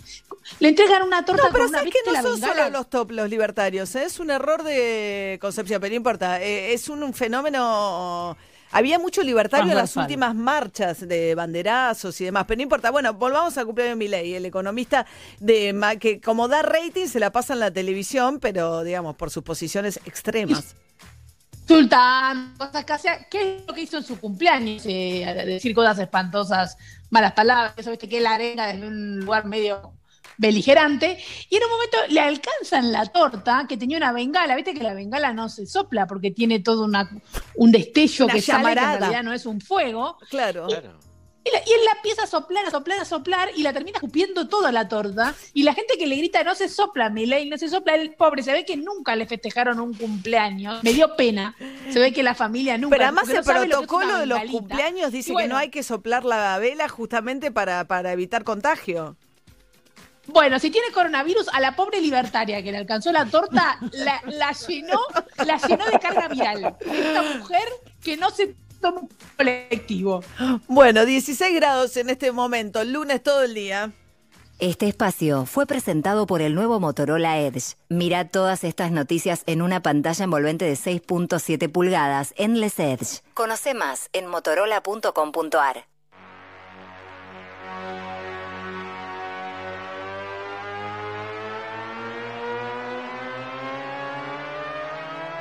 S15: Le entregan una torta
S5: No, pero
S15: con una
S5: sabes que
S15: ¿viste
S5: no son
S15: bengala?
S5: solo los top los libertarios, ¿eh? es un error de concepción, pero no importa, eh, es un, un fenómeno... Había mucho libertario en las últimas marchas de banderazos y demás, pero no importa. Bueno, volvamos al cumpleaños de Milei, el economista de Ma- que como da rating se la pasa en la televisión, pero digamos por sus posiciones extremas.
S15: Sultán, cosas casi. ¿Qué es lo que hizo en su cumpleaños? Eh, decir cosas espantosas, malas palabras, eso viste que él arenga desde un lugar medio beligerante. Y en un momento le alcanzan la torta que tenía una bengala. Viste que la bengala no se sopla porque tiene todo una, un destello
S5: Una
S15: que sale, que en
S5: llamarada.
S15: realidad no es un fuego.
S5: Claro.
S15: Y, la- y él la empieza a soplar, a soplar, a soplar y la termina escupiendo toda la torta. Y la gente que le grita, no se sopla, Milei, no se sopla, el pobre, se ve que nunca le festejaron un cumpleaños. Me dio pena. Se ve que la familia nunca.
S5: Pero además el
S15: no
S5: protocolo de los cumpleaños dice
S15: bueno,
S5: que no hay que soplar la vela justamente para, para evitar contagio.
S15: Bueno, si tiene coronavirus, a la pobre libertaria que le alcanzó la torta, la, la llenó, la llenó de carga viral. Esta mujer que no se toma un colectivo.
S5: Bueno, 16 grados en este momento, lunes todo el día.
S9: Este espacio fue presentado por el nuevo Motorola Edge. Mira todas estas noticias en una pantalla envolvente de 6.7 pulgadas Endless Edge. Conoce más en motorola.com.ar.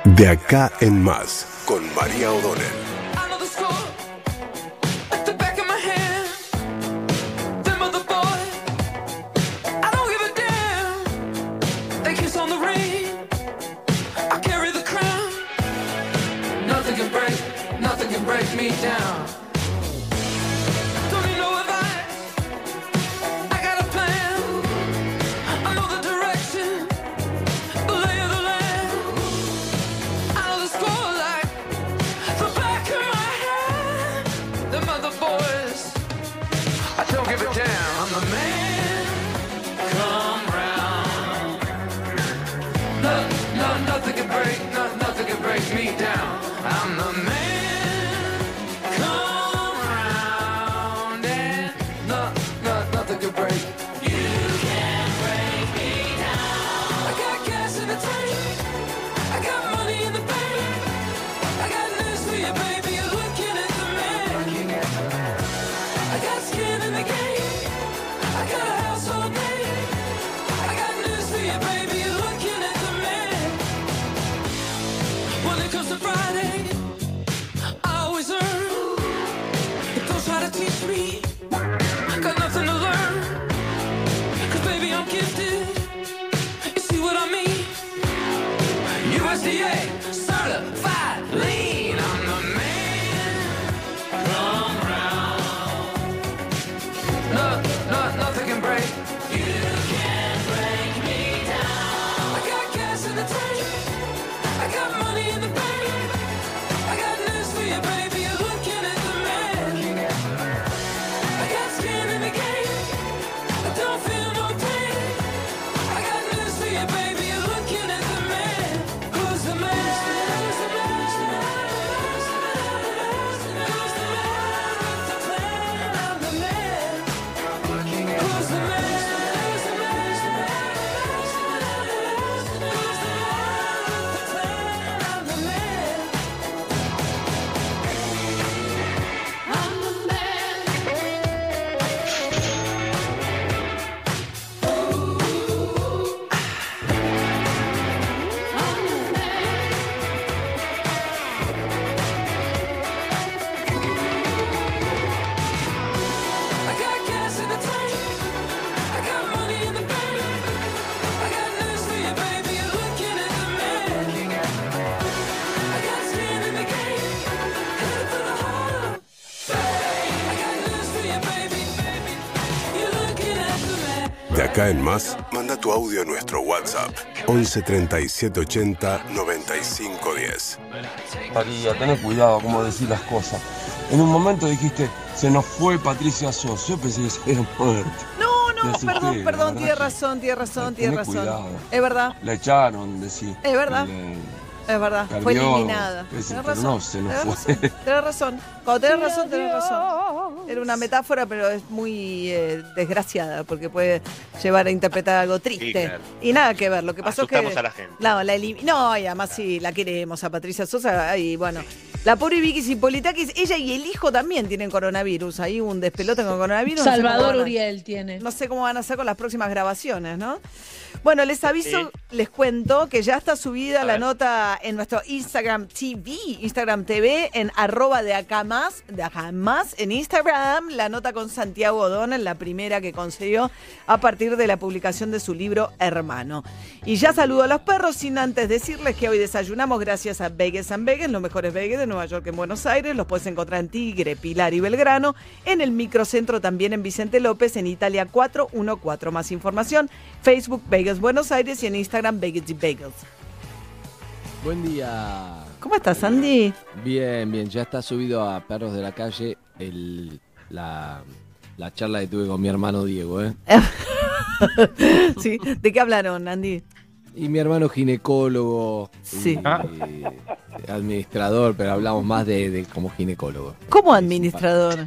S4: De acá en más, con María O'Donnell.
S16: I know
S4: nuestro WhatsApp 11 37 80 95 10.
S17: María, ten cuidado como decís las cosas. En un momento dijiste, Se nos fue Patricia Sos. Yo pensé que se había muerto.
S5: No, no,
S17: asusté,
S5: perdón, perdón, tiene razón, tiene razón, tiene
S17: Tené
S5: razón.
S17: cuidado.
S5: Es verdad,
S17: La echaron, decía.
S5: es verdad,
S17: Le-
S5: es verdad. Fue eliminada. Tenés razón.
S17: no, se nos
S5: tenés
S17: fue.
S5: razón, tenés razón. Cuando tenés razón, tenés razón. Era una metáfora, pero es muy eh, desgraciada porque puede llevar a interpretar algo triste.
S7: claro.
S5: Y nada que ver. Lo que pasó es que.
S7: Asustamos a la gente.
S5: No, la elim- no, y además sí, la queremos a Patricia Sosa. Y bueno, la pobre Vicky Sipolitakis, ella y el hijo también tienen coronavirus. Ahí un despelote con coronavirus. No sé cómo
S15: Salvador
S5: a-
S15: Uriel tiene.
S5: No sé cómo van a hacer con las próximas grabaciones, ¿no? Bueno, les aviso, les cuento que ya está subida la nota en nuestro Instagram TV, Instagram TV, en arroba de acá más, de acá más, en Instagram, la nota con Santiago O'Donnell, la primera que concedió a partir de la publicación de su libro Hermano. Y ya saludo a los perros sin antes decirles que hoy desayunamos gracias a Vegas and Vegas, los mejores Vegas de Nueva York en Buenos Aires. Los puedes encontrar en Tigre, Pilar y Belgrano. En el microcentro también en Vicente López, en Italia 414. Más información, Facebook Vegas Buenos Aires y en Instagram Vegas y Bagels.
S18: Buen día.
S5: ¿Cómo estás, Andy?
S18: Bien, bien. Ya está subido a Perros de la Calle el, la, la charla que tuve con mi hermano Diego, ¿eh?
S5: sí, ¿de qué hablaron, Andy?
S18: Y mi hermano ginecólogo,
S5: Sí.
S18: y, eh, administrador, pero hablamos más de, de como ginecólogo.
S5: ¿Cómo administrador?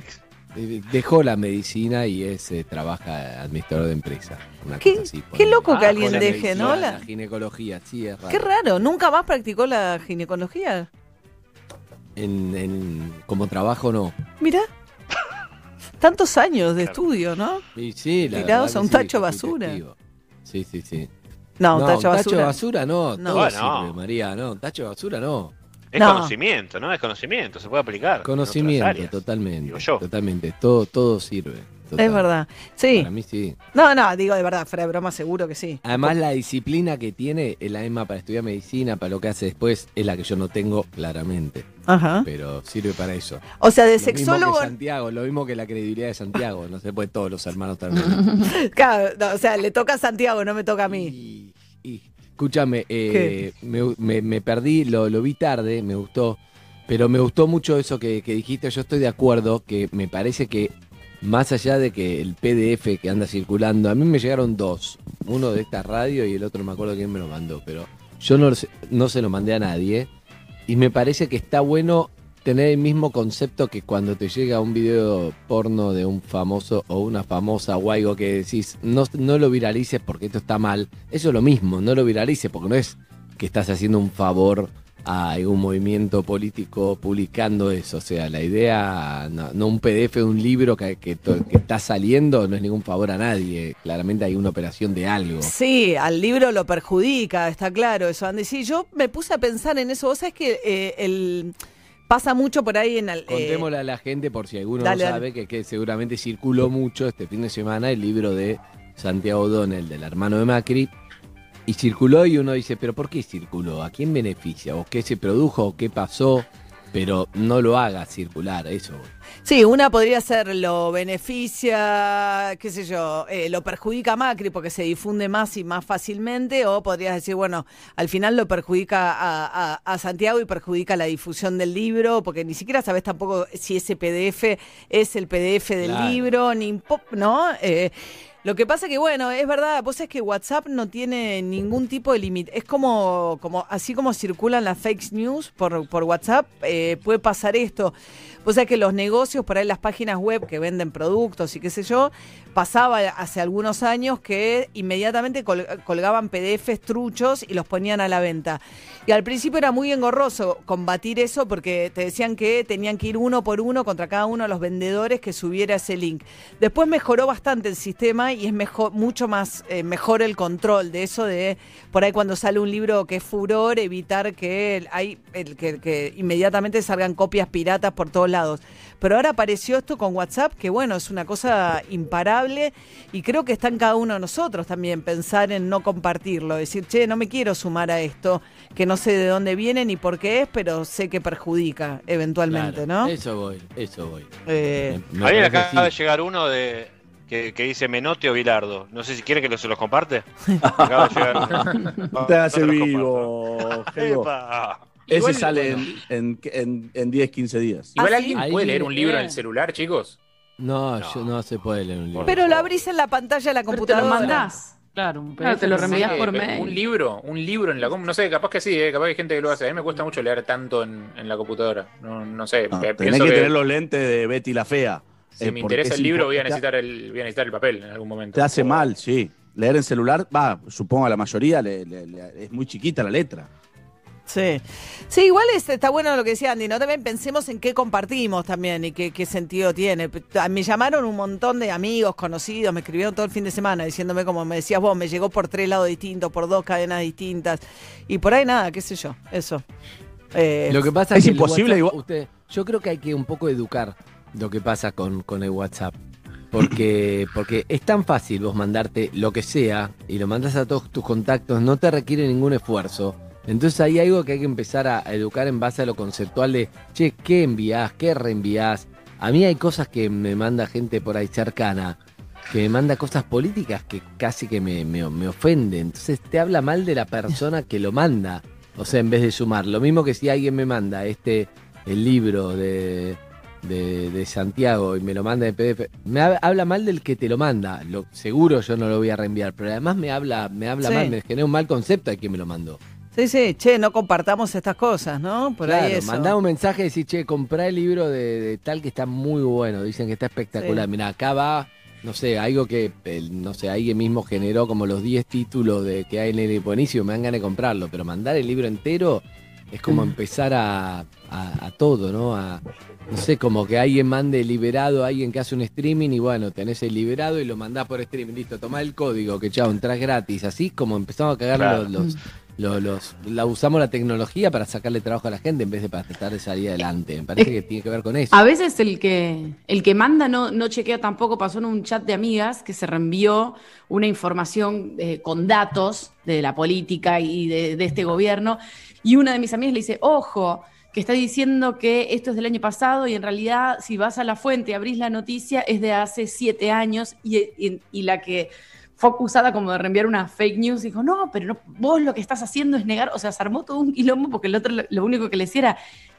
S18: Dejó la medicina y es eh, trabaja administrador de empresa. Una
S5: Qué-
S18: cosa así,
S5: qué
S18: ponele.
S5: loco que
S18: Ah,
S5: alguien deje,
S18: medicina,
S5: ¿no?
S18: La,
S5: La-
S18: ginecología, sí, es raro.
S5: Qué raro, ¿nunca más practicó la ginecología?
S18: En, en- como trabajo no.
S5: Mira, tantos años de estudio, ¿no?
S18: Y sí, la
S5: Tirados a un
S18: sí,
S5: tacho
S18: fui
S5: basura.
S18: Sí, sí, sí.
S5: No, un tacho basura.
S18: basura no,
S5: No.
S18: todo
S7: Bueno.
S18: sirve, María, no, tacho basura no.
S7: Es
S5: No.
S7: conocimiento, ¿no? Es conocimiento, se puede aplicar.
S18: Conocimiento, totalmente. Totalmente, todo, todo sirve.
S5: Es verdad. Sí.
S18: Para mí sí.
S5: No, no, digo de verdad, fuera de broma, seguro que sí.
S18: Además, la disciplina que tiene es la misma para estudiar medicina, para lo que hace después, es la que yo no tengo claramente.
S5: Ajá.
S18: Pero sirve para eso.
S5: O sea, de
S18: Lo mismo que
S5: sexólogo.
S18: Santiago, lo mismo que la credibilidad de Santiago. No se puede todos los hermanos también.
S5: Claro, no, o sea, le toca a Santiago, no me toca a mí.
S18: Escúchame, eh, me, me- me perdí, lo, lo vi tarde, me gustó, pero me gustó mucho eso que, que dijiste. Yo estoy de acuerdo que me parece que más allá de que el PDF que anda circulando, a mí me llegaron dos, uno de esta radio y el otro no me acuerdo quién me lo mandó, pero yo no, no se lo mandé a nadie y me parece que está bueno tener el mismo concepto que cuando te llega un video porno de un famoso o una famosa o que decís, no, no lo viralices porque esto está mal. Eso es lo mismo, no lo viralices porque no es que estás haciendo un favor a algún movimiento político publicando eso. O sea, la idea, no, no un PDF un libro que, que está saliendo, no es ningún favor a nadie. Claramente hay una operación de algo.
S5: Sí, al libro lo perjudica, está claro eso, Andy. Sí, yo me puse a pensar en eso. Vos sabés que eh, el, pasa mucho por ahí en el. eh,
S18: Contémosle a la gente, por si alguno
S5: dale,
S18: no
S5: dale.
S18: sabe, que, que seguramente circuló mucho este fin de semana el libro de Santiago O'Donnell, del hermano de Macri. Y circuló y uno dice, pero ¿por qué circuló? ¿A quién beneficia? ¿O qué se produjo? ¿O qué pasó? Pero no lo haga circular, eso.
S5: Sí, una podría ser lo beneficia, qué sé yo, eh, lo perjudica a Macri porque se difunde más y más fácilmente, o podrías decir, bueno, al final lo perjudica a, a- a Santiago y perjudica la difusión del libro, porque ni siquiera sabes tampoco si ese PDF es el PDF del
S18: Claro.
S5: libro, ni ¿no? Eh, lo que pasa que, bueno, es verdad, vos es que WhatsApp no tiene ningún tipo de límite. Es como, como, así como circulan las fake news por, por WhatsApp, eh, puede pasar esto. Vos sabés que los negocios, por ahí las páginas web que venden productos y qué sé yo, pasaba hace algunos años que inmediatamente col- colgaban PDFs truchos y los ponían a la venta. Y al principio era muy engorroso combatir eso porque te decían que tenían que ir uno por uno contra cada uno de los vendedores que subiera ese link. Después mejoró bastante el sistema y es mejor, mucho más eh, mejor el control de eso de por ahí cuando sale un libro que es furor, evitar que hay el, que inmediatamente salgan copias piratas por todos lados. Pero ahora apareció esto con WhatsApp, que bueno, es una cosa imparable y creo que está en cada uno de nosotros también pensar en no compartirlo, decir, che, no me quiero sumar a esto, que no sé de dónde viene ni por qué es, pero sé que perjudica eventualmente,
S18: Claro,
S5: ¿no?
S18: Eso voy, eso voy.
S5: Eh,
S18: Me
S7: me acaba de llegar uno de que, que dice Menotti o Bilardo. No sé si quiere que lo, se los comparte. Acaba de llegar uno.
S19: No te hagas
S7: No
S19: vivo. Ese
S20: Igual,
S19: sale
S20: bueno.
S19: en, en, en, en 10, 15 días.
S20: Igual
S5: Ah,
S20: alguien
S18: ¿sí?
S20: puede leer un libro en el celular, chicos.
S18: No, yo no se puede leer un libro.
S5: Pero lo abrís en la pantalla de la
S12: Pero te
S5: computadora.
S12: lo mandás. Claro, un
S15: Claro, te lo
S19: Sí,
S15: por
S19: pero
S15: mail.
S19: Un libro, un libro en la com- no sé, capaz que sí, eh, capaz que hay gente que lo hace. A mí me cuesta mucho leer tanto en, en la computadora. No, no sé,
S20: No, tenés que,
S19: que
S20: tener los lentes de Betty la Fea.
S19: si
S20: eh,
S19: me interesa
S20: es
S19: el libro voy a necesitar el, voy a necesitar el papel en algún momento.
S20: Te hace mal, sí. Leer en celular, va, supongo a la mayoría le- le- le- es muy chiquita la letra.
S5: Sí. Sí, igual es- está bueno lo que decía Andy, ¿no? También pensemos en qué compartimos también y qué, qué sentido tiene. Me llamaron un montón de amigos, conocidos, me escribieron todo el fin de semana diciéndome, como me decías vos, me llegó por tres lados distintos, por dos cadenas distintas. Y por ahí nada, qué sé yo, eso. Eh,
S18: Lo que pasa
S20: Es
S18: es, que
S20: imposible
S18: WhatsApp,
S20: igual-
S18: usted- yo creo que hay que un poco educar lo que pasa con, con el WhatsApp. Porque, porque es tan fácil vos mandarte lo que sea y lo mandas a todos tus contactos, no te requiere ningún esfuerzo. Entonces hay algo que hay que empezar a, educar en base a lo conceptual de, che, ¿qué envías? ¿Qué reenvías? A mí hay cosas que me manda gente por ahí cercana, que me manda cosas políticas que casi que me, me, me ofenden. Entonces te habla mal de la persona que lo manda. O sea, en vez de sumar. Lo mismo que si alguien me manda este, el libro de, de, de Santiago y me lo manda en PDF, me hab- habla mal del que te lo manda. Lo, seguro yo no lo voy a reenviar, pero además me habla, me habla
S5: Sí.
S18: mal, me genera un mal concepto de quien me lo mandó.
S5: Sí, sí, che, no compartamos estas cosas, ¿no? Por ahí
S18: claro,
S5: eso.
S18: mandá un mensaje y decir, che, comprá el libro de, de tal que está muy bueno, dicen que está espectacular.
S5: Sí.
S18: Mira, acá va, no sé, algo que, el- no sé, alguien mismo generó como los 10 títulos de que hay en el buenísimo, me dan ganas de comprarlo, pero mandar el libro entero es como empezar a, a- a todo, ¿no? A, no sé, como que alguien mande liberado a alguien que hace un streaming y bueno, tenés el liberado y lo mandás por streaming, listo, tomá el código, que chao, entras gratis, así como empezamos a cagar
S19: Claro.
S18: los, los- los- los- la usamos la tecnología para sacarle trabajo a la gente en vez de para tratar de salir adelante. Me parece que tiene que ver con eso.
S15: A veces el que, el que manda no, no chequea tampoco, pasó en un chat de amigas que se reenvió una información eh, con datos de la política y de, de este gobierno, y una de mis amigas le dice, ojo, que está diciendo que esto es del año pasado y en realidad si vas a la fuente y abrís la noticia es de hace siete años y, y- y la que fue acusada como de reenviar una fake news dijo, no, pero no, vos lo que estás haciendo es negar, o sea, se armó todo un quilombo porque el otro lo, único que le decía era,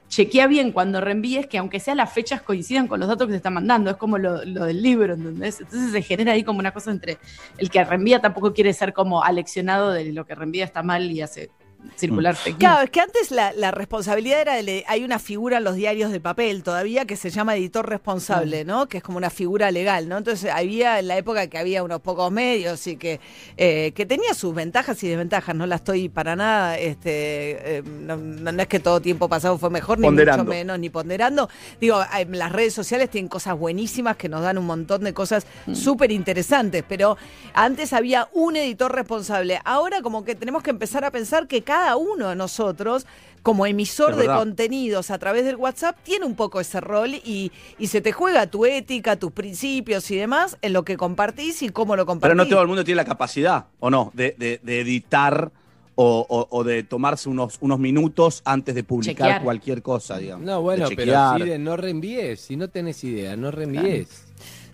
S15: chequea bien cuando reenvíes que aunque sea las fechas coincidan con los datos que te están mandando, es como lo, lo del libro, ¿entendés? Entonces se genera ahí como una cosa entre el que reenvía tampoco quiere ser como aleccionado de lo que reenvía está mal y hace circular news.
S5: Claro, es que antes la, la responsabilidad era, de, hay una figura en los diarios de papel todavía que se llama editor responsable, ¿no? Que es como una figura legal, ¿no? Entonces había en la época que había unos pocos medios y que, eh, que tenía sus ventajas y desventajas, no la estoy para nada, este, eh, no, es que todo tiempo pasado fue mejor, ni
S20: Ponderando.
S5: mucho menos, ni ponderando. Digo, las redes sociales tienen cosas buenísimas que nos dan un montón de cosas súper interesantes, pero antes había un editor responsable. Ahora como que tenemos que empezar a pensar que cada uno de nosotros, como emisor de contenidos a través del WhatsApp, tiene un poco ese rol y, y se te juega tu ética, tus principios y demás en lo que compartís y cómo lo compartís.
S20: Pero no todo el mundo tiene la capacidad, ¿o no? De, de- de editar o, o- o de tomarse unos, unos minutos antes de publicar
S18: Chequear.
S20: cualquier cosa, digamos.
S18: No, bueno,
S20: De
S18: pero si de- no reenvíes, si no tenés idea, no reenvíes.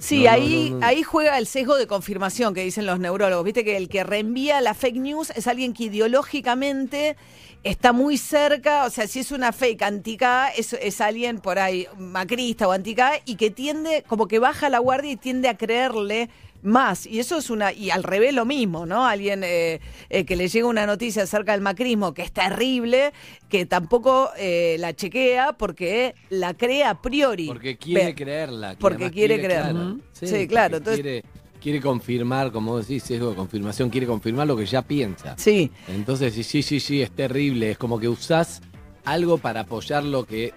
S5: Sí,
S18: No,
S5: ahí,
S18: no, no.
S5: ahí juega el sesgo de confirmación que dicen los neurólogos. Viste que el que reenvía la fake news es alguien que ideológicamente está muy cerca, o sea, si es una fake antica, es, es alguien por ahí macrista o antica y que tiende, como que baja la guardia y tiende a creerle más. Y eso es una, y al revés lo mismo, ¿no? Alguien eh, eh, que le llega una noticia acerca del macrismo que es terrible, que tampoco eh, la chequea porque la cree a priori.
S18: Porque quiere creerla. que
S5: Porque quiere creerla. Sí, claro, entonces-
S18: Quiere, quiere confirmar, como decís, sesgo de confirmación, quiere confirmar lo que ya piensa.
S5: Sí.
S18: Entonces, sí, sí, sí, sí, es terrible. Es como que usás algo para apoyar lo que.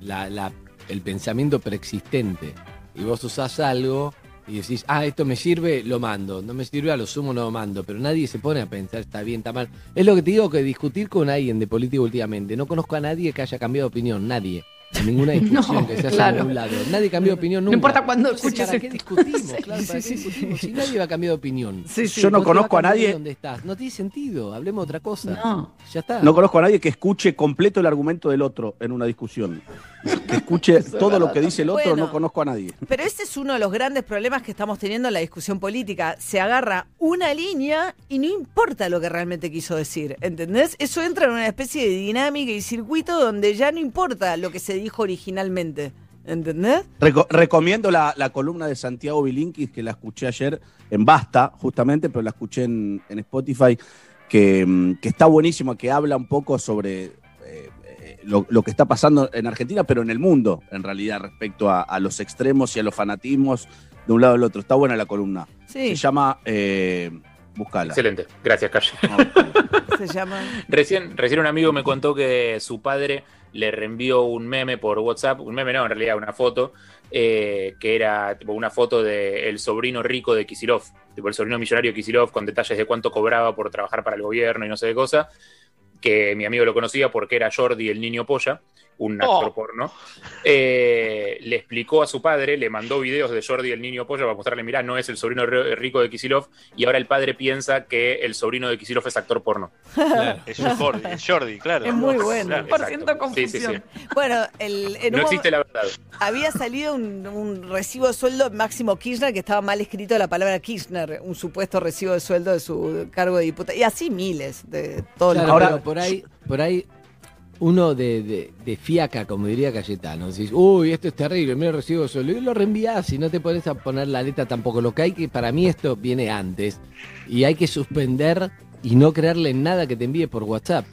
S18: La, la- el pensamiento preexistente. Y vos usás algo y decís, ah, esto me sirve, lo mando. No me sirve, a lo sumo no lo mando. Pero nadie se pone a pensar, está bien, está mal. Es lo que te digo que discutir con alguien de política últimamente. No conozco a nadie que haya cambiado de opinión, nadie. En ninguna discusión
S15: No,
S18: que se haya
S15: claro.
S18: de un lado. Nadie cambió de opinión nunca.
S15: No importa cuándo escuches
S18: ¿Para qué discutimos? Claro, ¿para qué discutimos? Si nadie va a cambiar de opinión.
S20: Yo no conozco a nadie-
S18: ¿Dónde estás? No tiene sentido. Hablemos de otra cosa.
S15: No.
S18: Ya está.
S20: No conozco a nadie que escuche completo el argumento del otro en una discusión. Que escuche todo lo que dice el otro,
S5: Bueno.
S20: no conozco a nadie.
S5: Pero ese es uno de los grandes problemas que estamos teniendo en la discusión política. Se agarra una línea y no importa lo que realmente quiso decir, ¿entendés? Eso entra en una especie de dinámica y circuito donde ya no importa lo que se dijo originalmente. ¿Entendés?
S20: Reco- recomiendo la, la columna de Santiago Bilinkis, que la escuché ayer en Basta, justamente, pero la escuché en, en Spotify, que, mm, que está buenísima, que habla un poco sobre lo, lo que está pasando en Argentina, pero en el mundo, en realidad, respecto a, a los extremos y a los fanatismos de un lado al otro. Está buena la columna.
S5: Sí.
S20: Se llama... Eh, Buscala.
S19: Excelente, gracias, Calle.
S5: Se llama.
S19: Recién, recién un amigo me contó que su padre le reenvió un meme por WhatsApp, un meme no, en realidad una foto, eh, que era tipo una foto del sobrino rico de Kisilov, tipo el sobrino millonario de Kisilov, con detalles de cuánto cobraba por trabajar para el gobierno y no sé qué cosa, que mi amigo lo conocía porque era Jordi el niño polla, un actor porno. Eh, le explicó a su padre, le mandó videos de Jordi el niño polla para mostrarle, mirá, no es el sobrino ri- rico de Kisilov, y ahora el padre piensa que el sobrino de Kisilov es actor porno.
S7: Es un Jordi, es Jordi, claro.
S5: Es muy bueno.
S7: Claro,
S5: Por ciento
S19: Sí, sí,
S5: confusión. Bueno, el, en
S19: No
S5: un
S19: existe la verdad.
S5: había salido un, un recibo de sueldo Máximo Kirchner que estaba mal escrito la palabra Kirchner, un supuesto recibo de sueldo de su cargo de diputado. Y así miles de todo el
S18: Claro, pero por ahí, por ahí uno de, de- fiaca, como diría Cayetano, decís, uy, esto es terrible, mira, recibo solo. Y lo reenvías y no te pones a poner la letra tampoco. Lo que hay que, para mí esto viene antes. Y hay que suspender y no creerle nada que te envíe por WhatsApp.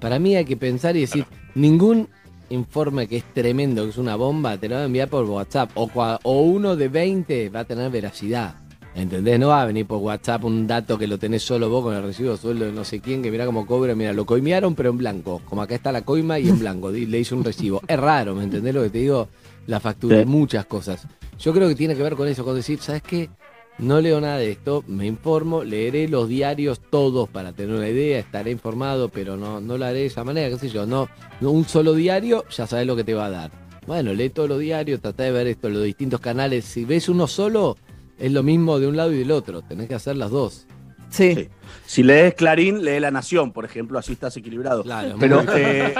S18: Para mí hay que pensar y decir, ningún informe que es tremendo, que es una bomba, te lo va a enviar por WhatsApp. O, o uno de 20 va a tener veracidad. ¿Entendés? No va a venir por WhatsApp un dato que lo tenés solo vos con el recibo de sueldo de no sé quién, que mirá cómo cobra, mira, lo coimearon pero en blanco. Como acá está la coima y en blanco. Le hice un recibo. Es raro, ¿me entendés lo que te digo? La factura,
S20: Sí.
S18: muchas cosas. Yo creo que tiene que ver con eso, con decir, ¿sabes qué? No leo nada de esto, me informo, leeré los diarios todos para tener una idea, estaré informado, pero no, no lo haré de esa manera, qué sé yo. No, no un solo diario, ya sabes lo que te va a dar. Bueno, lee todos los diarios, trata de ver esto, los distintos canales. Si ves uno solo, es lo mismo de un lado y del otro. Tenés que hacer las dos.
S5: Sí.
S20: Si lees Clarín, lee La Nación, por ejemplo, así estás equilibrado.
S18: Claro,
S20: Pero eh,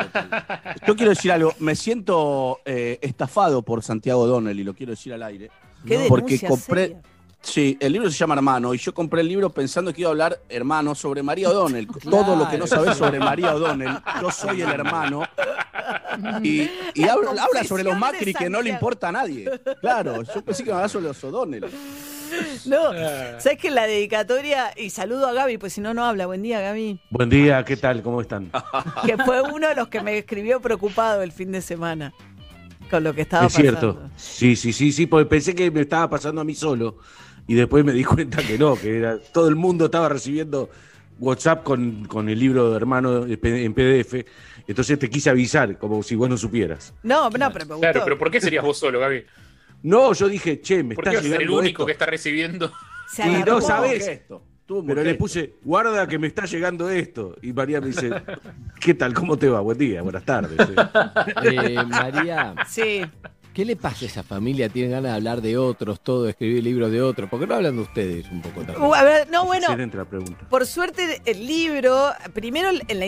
S20: yo quiero decir algo, me siento eh, estafado por Santiago Donnell y lo quiero decir al aire.
S5: Qué
S20: porque compré.
S5: seria.
S20: Sí, el libro se llama Hermano y yo compré el libro pensando que iba a hablar, hermano, sobre María O'Donnell. Todo lo que no sabes sobre María O'Donnell, yo soy el hermano. Y, y
S5: La
S20: habla, habla sobre los Macri que no le importa a nadie. Claro, yo pensé que me hablaba sobre los O'Donnell.
S5: No, ¿sabes que la dedicatoria, y saludo a Gaby, pues si no, no habla. Buen día, Gaby.
S8: Buen día, ¿qué tal? ¿Cómo están?
S5: Que fue uno de los que me escribió preocupado el fin de semana con lo que estaba
S8: es cierto.
S5: pasando.
S8: Sí, sí, sí, sí, porque pensé que me estaba pasando a mí solo y después me di cuenta que no, que era, todo el mundo estaba recibiendo WhatsApp con, con el libro de hermano en PDF. Entonces te quise avisar, como si vos no supieras.
S5: No, no, pero me gustó.
S19: Claro, pero ¿por qué serías vos solo, Gaby?
S8: No, yo dije, che, me
S19: ¿Por
S8: está
S19: qué vas a ser el
S8: llegando
S19: único
S8: esto.
S19: que está recibiendo?
S5: Se
S8: Y no sabes.
S20: Un
S8: Pero le puse, guarda que me está llegando esto. Y María me dice, ¿qué tal? ¿Cómo te va? Buen día, buenas tardes.
S18: Eh, María,
S5: Sí.
S18: ¿Qué le pasa a esa familia? Tienen ganas de hablar de otros, todo, de escribir libros de otros. ¿Por qué no hablan de ustedes un poco también?
S5: Uh, a ver, no, bueno,
S8: Excelente la pregunta.
S5: por suerte el libro, primero en la